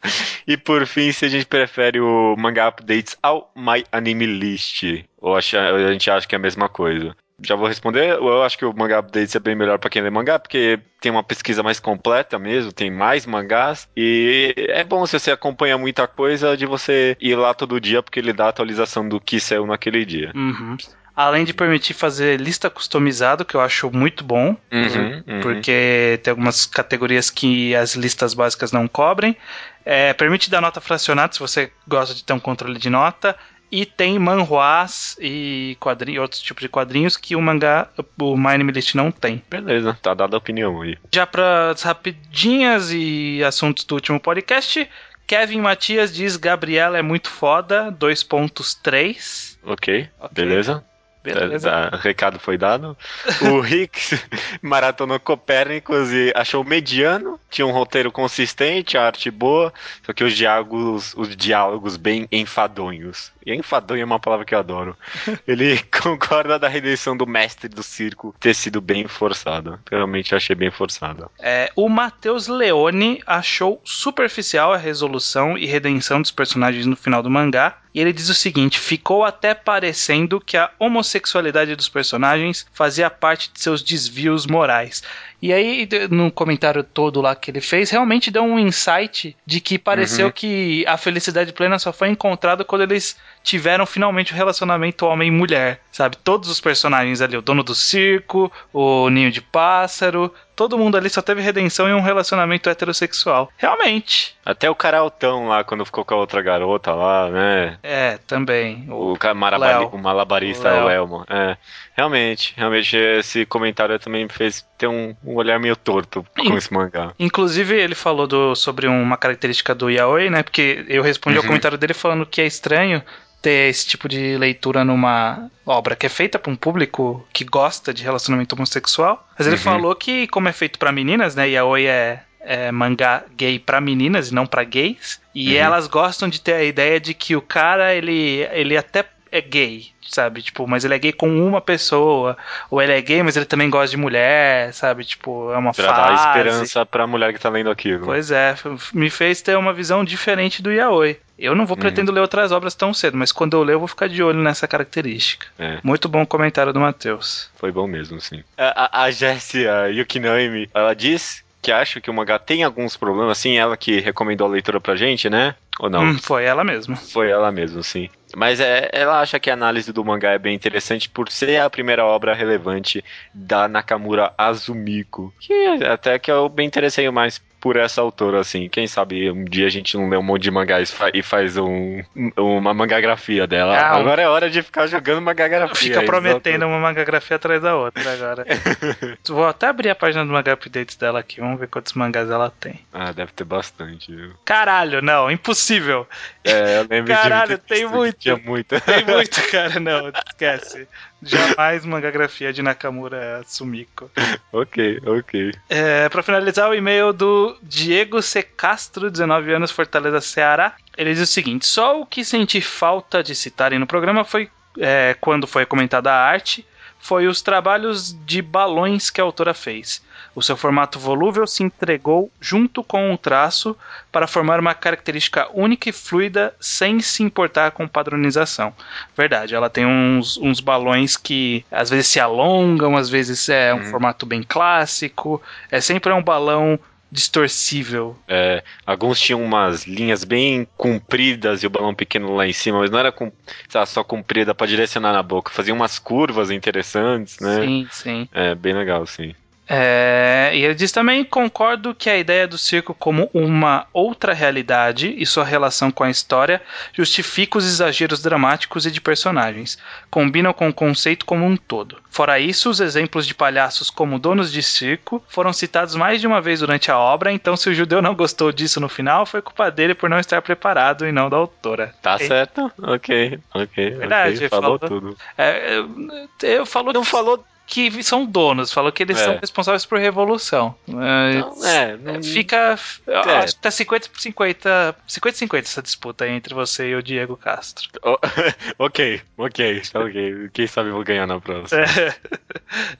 E por fim, se a gente prefere o mangá updates ao My Anime List. Ou a gente acha que é a mesma coisa. Já vou responder. Eu acho que o mangá updates é bem melhor pra quem lê mangá, porque tem uma pesquisa mais completa mesmo, tem mais mangás. E é bom se você acompanha muita coisa de você ir lá todo dia, porque ele dá a atualização do que saiu naquele dia. Uhum. Além de permitir fazer lista customizada, que eu acho muito bom, Uhum, uhum. porque tem algumas categorias que as listas básicas não cobrem. É, permite dar nota fracionada se você gosta de ter um controle de nota. E tem manhwas e quadrinhos, outros tipos de quadrinhos que o mangá, o My Anime List não tem. Beleza, tá dada a opinião aí. Já para as rapidinhas e assuntos do último podcast, Kevin Matias diz Gabriela é muito foda, 2.3. Ok, Ok. beleza. Beleza. Tá, recado foi dado. O Rick maratonou Copérnicos e achou mediano. Tinha um roteiro consistente, a arte boa, só que os diálogos, os diálogos bem enfadonhos. E enfadonho é uma palavra que eu adoro. Ele concorda da redenção do mestre do circo ter sido bem forçada. Realmente achei bem forçada. É, o Matheus Leone achou superficial a resolução e redenção dos personagens no final do mangá. E ele diz o seguinte: ficou até parecendo que a homossexualidade dos personagens fazia parte de seus desvios morais. E aí, no comentário todo lá que ele fez, realmente deu um insight de que pareceu Uhum. que a felicidade plena só foi encontrada quando eles tiveram finalmente o relacionamento homem e mulher, sabe? Todos os personagens ali, o dono do circo, o ninho de pássaro, todo mundo ali só teve redenção em um relacionamento heterossexual. Realmente. Até o cara altão lá, quando ficou com a outra garota lá, né? É, também. O- O, o malabarista O o. Elmo. É, realmente, realmente esse comentário também me fez ter um, um olhar meio torto com Sim. esse mangá. Inclusive, ele falou do- sobre uma característica do yaoi, né? Porque eu respondi ao Uhum. comentário dele falando que é estranho ter esse tipo de leitura numa obra que é feita para um público que gosta de relacionamento homossexual. Mas ele Uhum. falou que, como é feito para meninas, né? Yaoi é, é mangá gay para meninas e não para gays. E Uhum. elas gostam de ter a ideia de que o cara, ele, ele até é gay, sabe? Tipo, mas ele é gay com uma pessoa. Ou ele é gay, mas ele também gosta de mulher, sabe? Tipo, é uma Pra fase. dar esperança pra mulher que tá lendo aquilo. Pois é, me fez ter uma visão diferente do yaoi. Eu não vou Uhum. pretendo ler outras obras tão cedo, mas quando eu ler eu vou ficar de olho nessa característica. É. Muito bom o comentário do Matheus. Foi bom mesmo, sim. A, a, a Jessia Yukinoemi, ela diz que acha que o mangá tem alguns problemas, assim, ela que recomendou a leitura pra gente, né? Ou não? Hum, foi ela mesma. Foi ela mesmo, sim. Mas é, ela acha que a análise do mangá é bem interessante por ser a primeira obra relevante da Nakamura Azumiko. Que até que eu me interessei mais por essa autora, assim. Quem sabe um dia a gente não lê um monte de mangás e faz um, uma mangagrafia dela. Ah, Agora é hora de ficar jogando mangagrafia. Fica aí, prometendo uma mangagrafia atrás da outra agora. Vou até abrir a página do manga updates dela aqui, vamos ver quantos mangás ela tem. Ah, deve ter bastante, viu? Caralho, não, impossível. É, eu lembro Caralho, de tem muito. Tinha muito. Tem muito, cara, não, esquece. Jamais mangagrafia de Nakamura Sumiko. ok, ok. É, para finalizar, o e-mail do Diego C. Castro, 19 anos, Fortaleza, Ceará. Ele diz o seguinte: só o que senti falta de citarem no programa foi é, quando foi comentada a arte. Foi os trabalhos de balões que a autora fez. O seu formato volúvel se entregou junto com o traço para formar uma característica única e fluida sem se importar com padronização. Verdade, ela tem uns, uns balões que às vezes se alongam, às vezes é um Uhum. formato bem clássico. É sempre um balão distorcível. É, alguns tinham umas linhas bem compridas e o balão pequeno lá em cima, mas não era com, lá, só comprida pra direcionar na boca. Fazia umas curvas interessantes, né? Sim, sim. É, bem legal, sim. É, e ele diz também: concordo que a ideia do circo como uma outra realidade e sua relação com a história justifica os exageros dramáticos e de personagens, combinam com o conceito como um todo. Fora isso, os exemplos de palhaços como donos de circo foram citados mais de uma vez durante a obra, então se o judeu não gostou disso no final, foi culpa dele por não estar preparado e não da autora. Tá É, certo? Ok, ok. Verdade, ok, falou, falou- tudo. É, eu, eu falou Não que, falou. Que são donos, falou que eles É. são responsáveis por revolução. É, Não, é, não, Fica. É. acho que tá 50 por 50. 50 50 essa disputa aí entre você e o Diego Castro. Oh, ok, ok, ok. Quem sabe eu vou ganhar na próxima. É.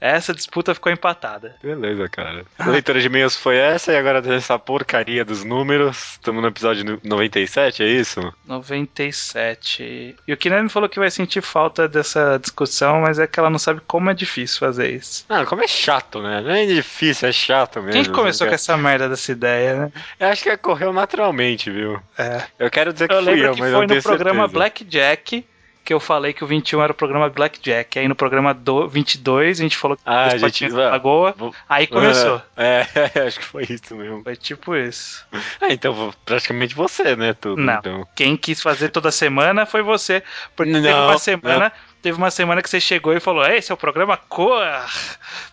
Essa disputa ficou empatada. Beleza, cara. A leitura de e-mails foi essa e agora essa porcaria dos números. Estamos no episódio nu- 97, é isso? 97. E o Kinane falou que vai sentir falta dessa discussão, mas é que ela não sabe como é difícil fazer isso. Ah, como é chato, né? Não é difícil, é chato mesmo. Quem que começou com essa merda dessa ideia, né? Eu acho que correu naturalmente, viu? É. Eu quero dizer que Eu fui eu, que mas foi não tenho no programa certeza. Blackjack que eu falei que o 21 era o programa Blackjack. Aí no programa do 22 a gente falou que Ah, a gente- Lagoa. Aí começou. É, acho que foi isso mesmo. Foi tipo isso. Ah, então praticamente você, né, tudo. Não. Então. Quem quis fazer toda semana foi você. Porque teve Não, uma semana. Teve uma semana que você chegou e falou: Esse é o programa Cor.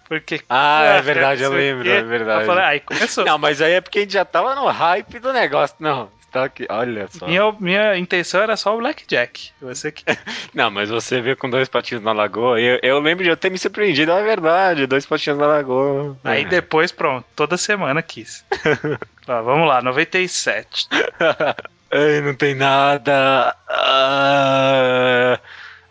Porque. Ah, é Cor, verdade, eu lembro, é verdade. Eu falei, aí começou. Não, mas aí é porque a gente já tava no hype do negócio. Não, tá aqui, olha só. Minha, minha intenção era só o Blackjack. Você que. Não, mas você veio com dois patinhos na lagoa. Eu, eu lembro de eu ter me surpreendido, é verdade, dois patinhos na lagoa. Aí depois, pronto, toda semana quis. Ó, vamos lá, 97. Ai, não tem nada. Ah,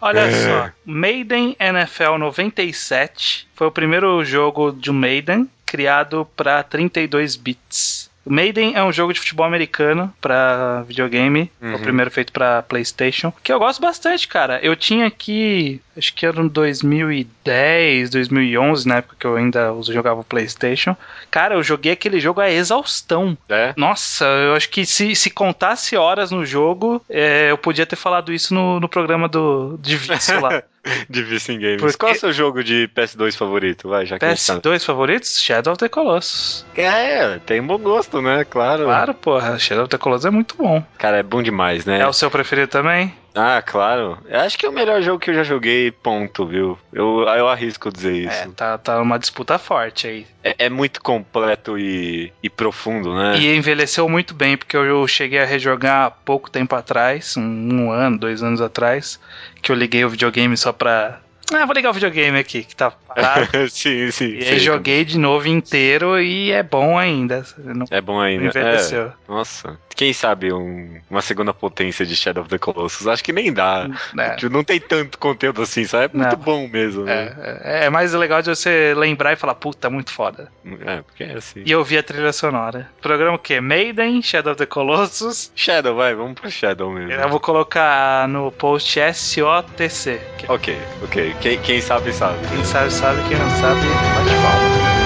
Olha É. só, Maiden NFL 97 foi o primeiro jogo de Maiden criado para 32 bits. O Maiden é um jogo de futebol americano para videogame, é o Uhum. primeiro feito para PlayStation, que eu gosto bastante, cara. Eu tinha aqui, acho que era em 2010, 2011, na época que eu ainda jogava o PlayStation. Cara, eu joguei aquele jogo a exaustão. é? Nossa, eu acho que se, se contasse horas no jogo, é, eu podia ter falado isso no, no programa do de vício lá. De Vicing Games. Porque- Qual é o seu jogo de PS2 favorito? Vai, já que a gente tá- PS2 favoritos? Shadow of the Colossus. É, tem bom gosto, né? Claro. Claro, porra, Shadow of the Colossus é muito bom. Cara, é bom demais, né? É, o seu preferido também? Ah, claro. Eu acho que é o melhor jogo que eu já joguei, ponto, viu? Eu, eu arrisco dizer É, isso. tá, tá uma disputa forte aí. É, é muito completo e, e profundo, né? E envelheceu muito bem, porque eu cheguei a rejogar há pouco tempo atrás, um, um ano, dois anos atrás, que eu liguei o videogame só pra. Ah, vou ligar o videogame aqui, que tá parado. sim, sim. e sei aí joguei de novo inteiro e é bom ainda. Não É bom ainda. envelheceu. É, nossa. Quem sabe um- uma segunda potência de Shadow of the Colossus? Acho que nem dá. É. Tipo, Não tem tanto conteúdo assim, sabe? É muito Não. bom mesmo. Né? É, é, é mais legal de você lembrar e falar, puta, muito foda. É, porque é assim. E ouvir a trilha sonora. Programa o quê? Maiden, Shadow of the Colossus. Shadow, vai, vamos pro Shadow mesmo. Eu vou colocar no post SOTC. Ok, ok. Quem, quem sabe, sabe. Quem sabe, sabe. Quem não sabe, bate palma.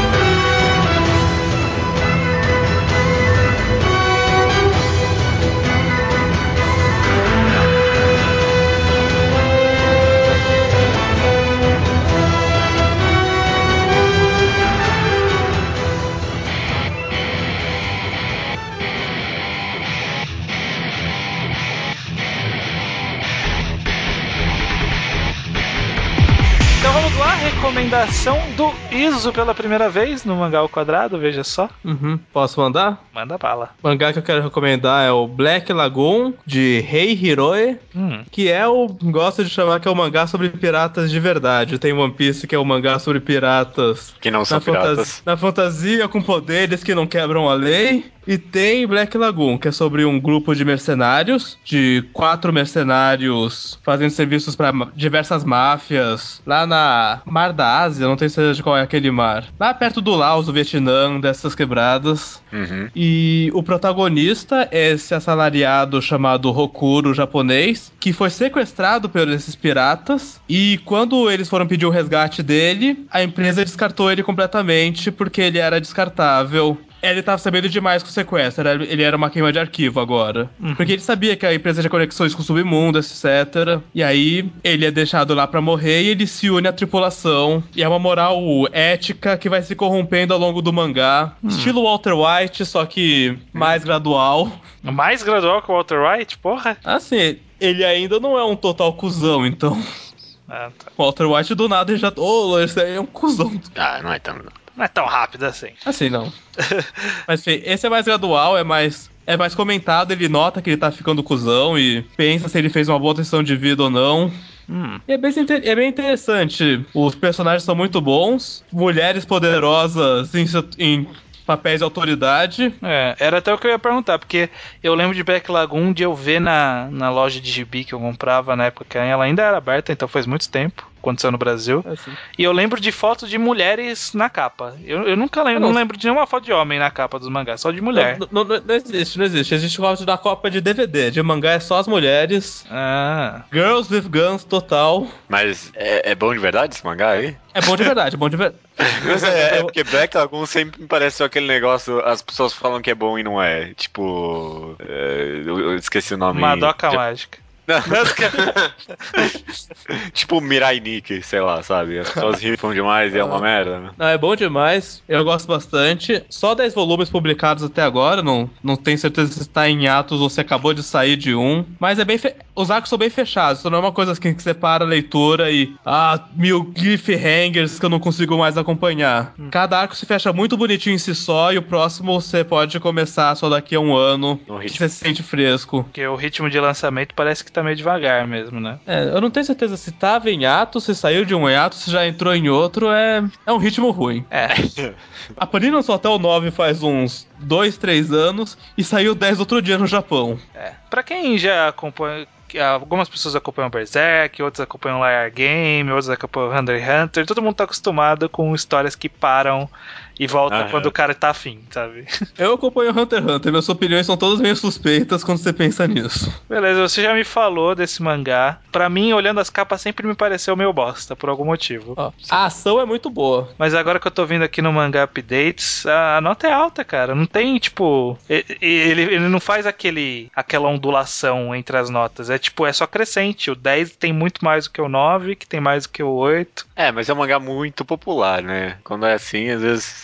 Recomendação do Iso pela primeira vez no Mangá ao Quadrado, veja só. Uhum. Posso mandar? Manda bala. O mangá que eu quero recomendar é o Black Lagoon, de Rei Hiroe, Hum, que é o. Gosto de chamar que é o mangá sobre piratas de verdade. Tem One Piece, que é o mangá sobre piratas Que não são na, fantasia, piratas. na fantasia com poderes que não quebram a lei. E tem Black Lagoon, que é sobre um grupo de mercenários, de quatro mercenários fazendo serviços para diversas máfias, lá na Mar da Ásia, não tenho certeza de qual é aquele mar. Lá perto do Laos, do Vietnã, dessas quebradas. Uhum. E o protagonista é esse assalariado chamado Rokuro japonês, que foi sequestrado por esses piratas. E quando eles foram pedir o resgate dele, a empresa descartou ele completamente porque ele era descartável. Ele tava sabendo demais com o sequestro. Era- Ele era uma queima de arquivo agora. Porque ele sabia que a empresa tinha conexões com o submundo, etc. E aí ele é deixado lá pra morrer e ele se une à tripulação. E é uma moral ética que vai se corrompendo ao longo do mangá. Estilo Walter White, só que mais gradual. Mais gradual que o Walter White? Porra. Assim, ele ainda não é um total cuzão, então. Ah, tá. Walter White do nada ele já. Ô, esse aí é um cuzão. Ah, não é tão. Não é tão rápido assim. Assim, não. Mas enfim, esse é mais gradual, é mais. É mais comentado, ele nota que ele tá ficando cuzão e pensa se ele fez uma boa decisão de vida ou não. Hum. E é bem, é bem interessante. Os personagens são muito bons, mulheres poderosas em, em papéis de autoridade. É, era até o que eu ia perguntar, porque eu lembro de Black Lagoon de eu ver na, na loja de gibi que eu comprava na época que ela ainda era aberta, então faz muito tempo, saiu no Brasil. Assim. E eu lembro de fotos de mulheres na capa. Eu, eu nunca lembro, Ah, não não. lembro de nenhuma foto de homem na capa dos mangás, só de mulher. Não, não- não existe, não existe. Existe o da Copa de DVD. De mangá é só as mulheres. Ah, Girls with Guns total. Mas é, é bom de verdade esse mangá aí? É bom de verdade, é bom de verdade. Mas é, é porque Black Lagoon sempre me parece só aquele negócio, as pessoas falam que é bom e não é. Tipo. é, eu, eu esqueci o nome. Madoka Já- Mágica. Tipo Mirai Nikki, sei lá, sabe? As pessoas rifam demais e é uma merda, né? Não, é bom demais. Eu gosto bastante. Só 10 volumes publicados até agora. Não, não tenho certeza se está em atos ou se acabou de sair de um. Mas é bem. fe- Os arcos são bem fechados. Então não é uma coisa assim que separa a leitura e. Ah, mil cliffhangers que eu não consigo mais acompanhar. Cada arco se fecha muito bonitinho em si só. E o próximo você pode começar só daqui a um ano. No Que ritmo. você se sente fresco. Porque o ritmo de lançamento parece que tá meio devagar mesmo, né? É, eu não tenho certeza se tava em ato, se saiu de um hiato, se já entrou em outro. É, é um ritmo ruim. É. A Panini lançou até o 9 faz uns 2, 3 anos e saiu o 10 outro dia no Japão. É. Pra quem já acompanha. Algumas pessoas acompanham Berserk, outras acompanham Liar Game, outras acompanham Hunter x Hunter. Todo mundo tá acostumado com histórias que param e voltam Aham. quando o cara tá afim, sabe? Eu acompanho Hunter x Hunter, minhas opiniões são todas meio suspeitas quando você pensa nisso. Beleza, você já me falou desse mangá. Pra mim, olhando as capas, sempre me pareceu meio bosta, por algum motivo. Ó, a ação é muito boa. Mas agora que eu tô vindo aqui no Mangá Updates, a a nota é alta, cara. Não tem, tipo. Ele, ele não faz aquele, aquela ondulação entre as notas. É tipo, é só crescente. O 10 tem muito mais do que o 9, que tem mais do que o 8. É, mas é um mangá muito popular, né? Quando é assim, às vezes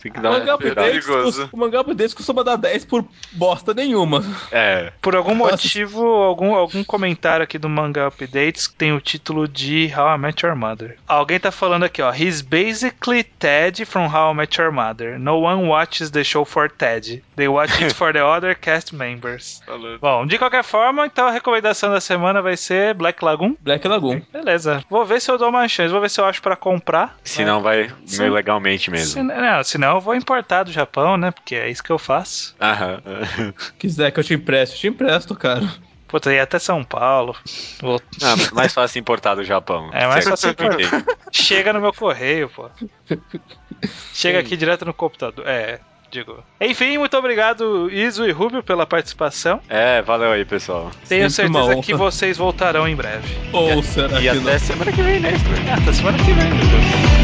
tem que dar mangá updates, perigoso. o mangá updates costuma dar 10 por bosta nenhuma. É. Por algum Nossa. motivo, algum, algum comentário aqui do Manga Updates tem o título de How I Met Your Mother. Alguém tá falando aqui, ó. He's basically Ted from How I Met Your Mother. No one watches the show for Ted. They watch it for the other cast members. Falando. Bom, de qualquer forma, então a recomendação da semana vai ser Black Lagoon. Black Lagoon. Beleza. Vou ver se eu dou uma chance. Vou ver se eu acho pra comprar. Se não vai meio legalmente Se, mesmo. não, senão eu vou importar do Japão, né? Porque é isso que eu faço. Aham. Quiser que eu te empreste, eu te empresto, cara. Puta, ia até São Paulo. Vou- Ah, mais fácil importar do Japão. É mais fácil entendi. Chega no meu correio, pô. Chega aqui direto no computador. É, digo. Enfim, muito obrigado, Iso e Rubio, pela participação. É, valeu aí, pessoal. Tenho Sempre certeza que vocês voltarão em breve. Ou será E que até não? semana que vem, né? Até semana que vem, meu Deus.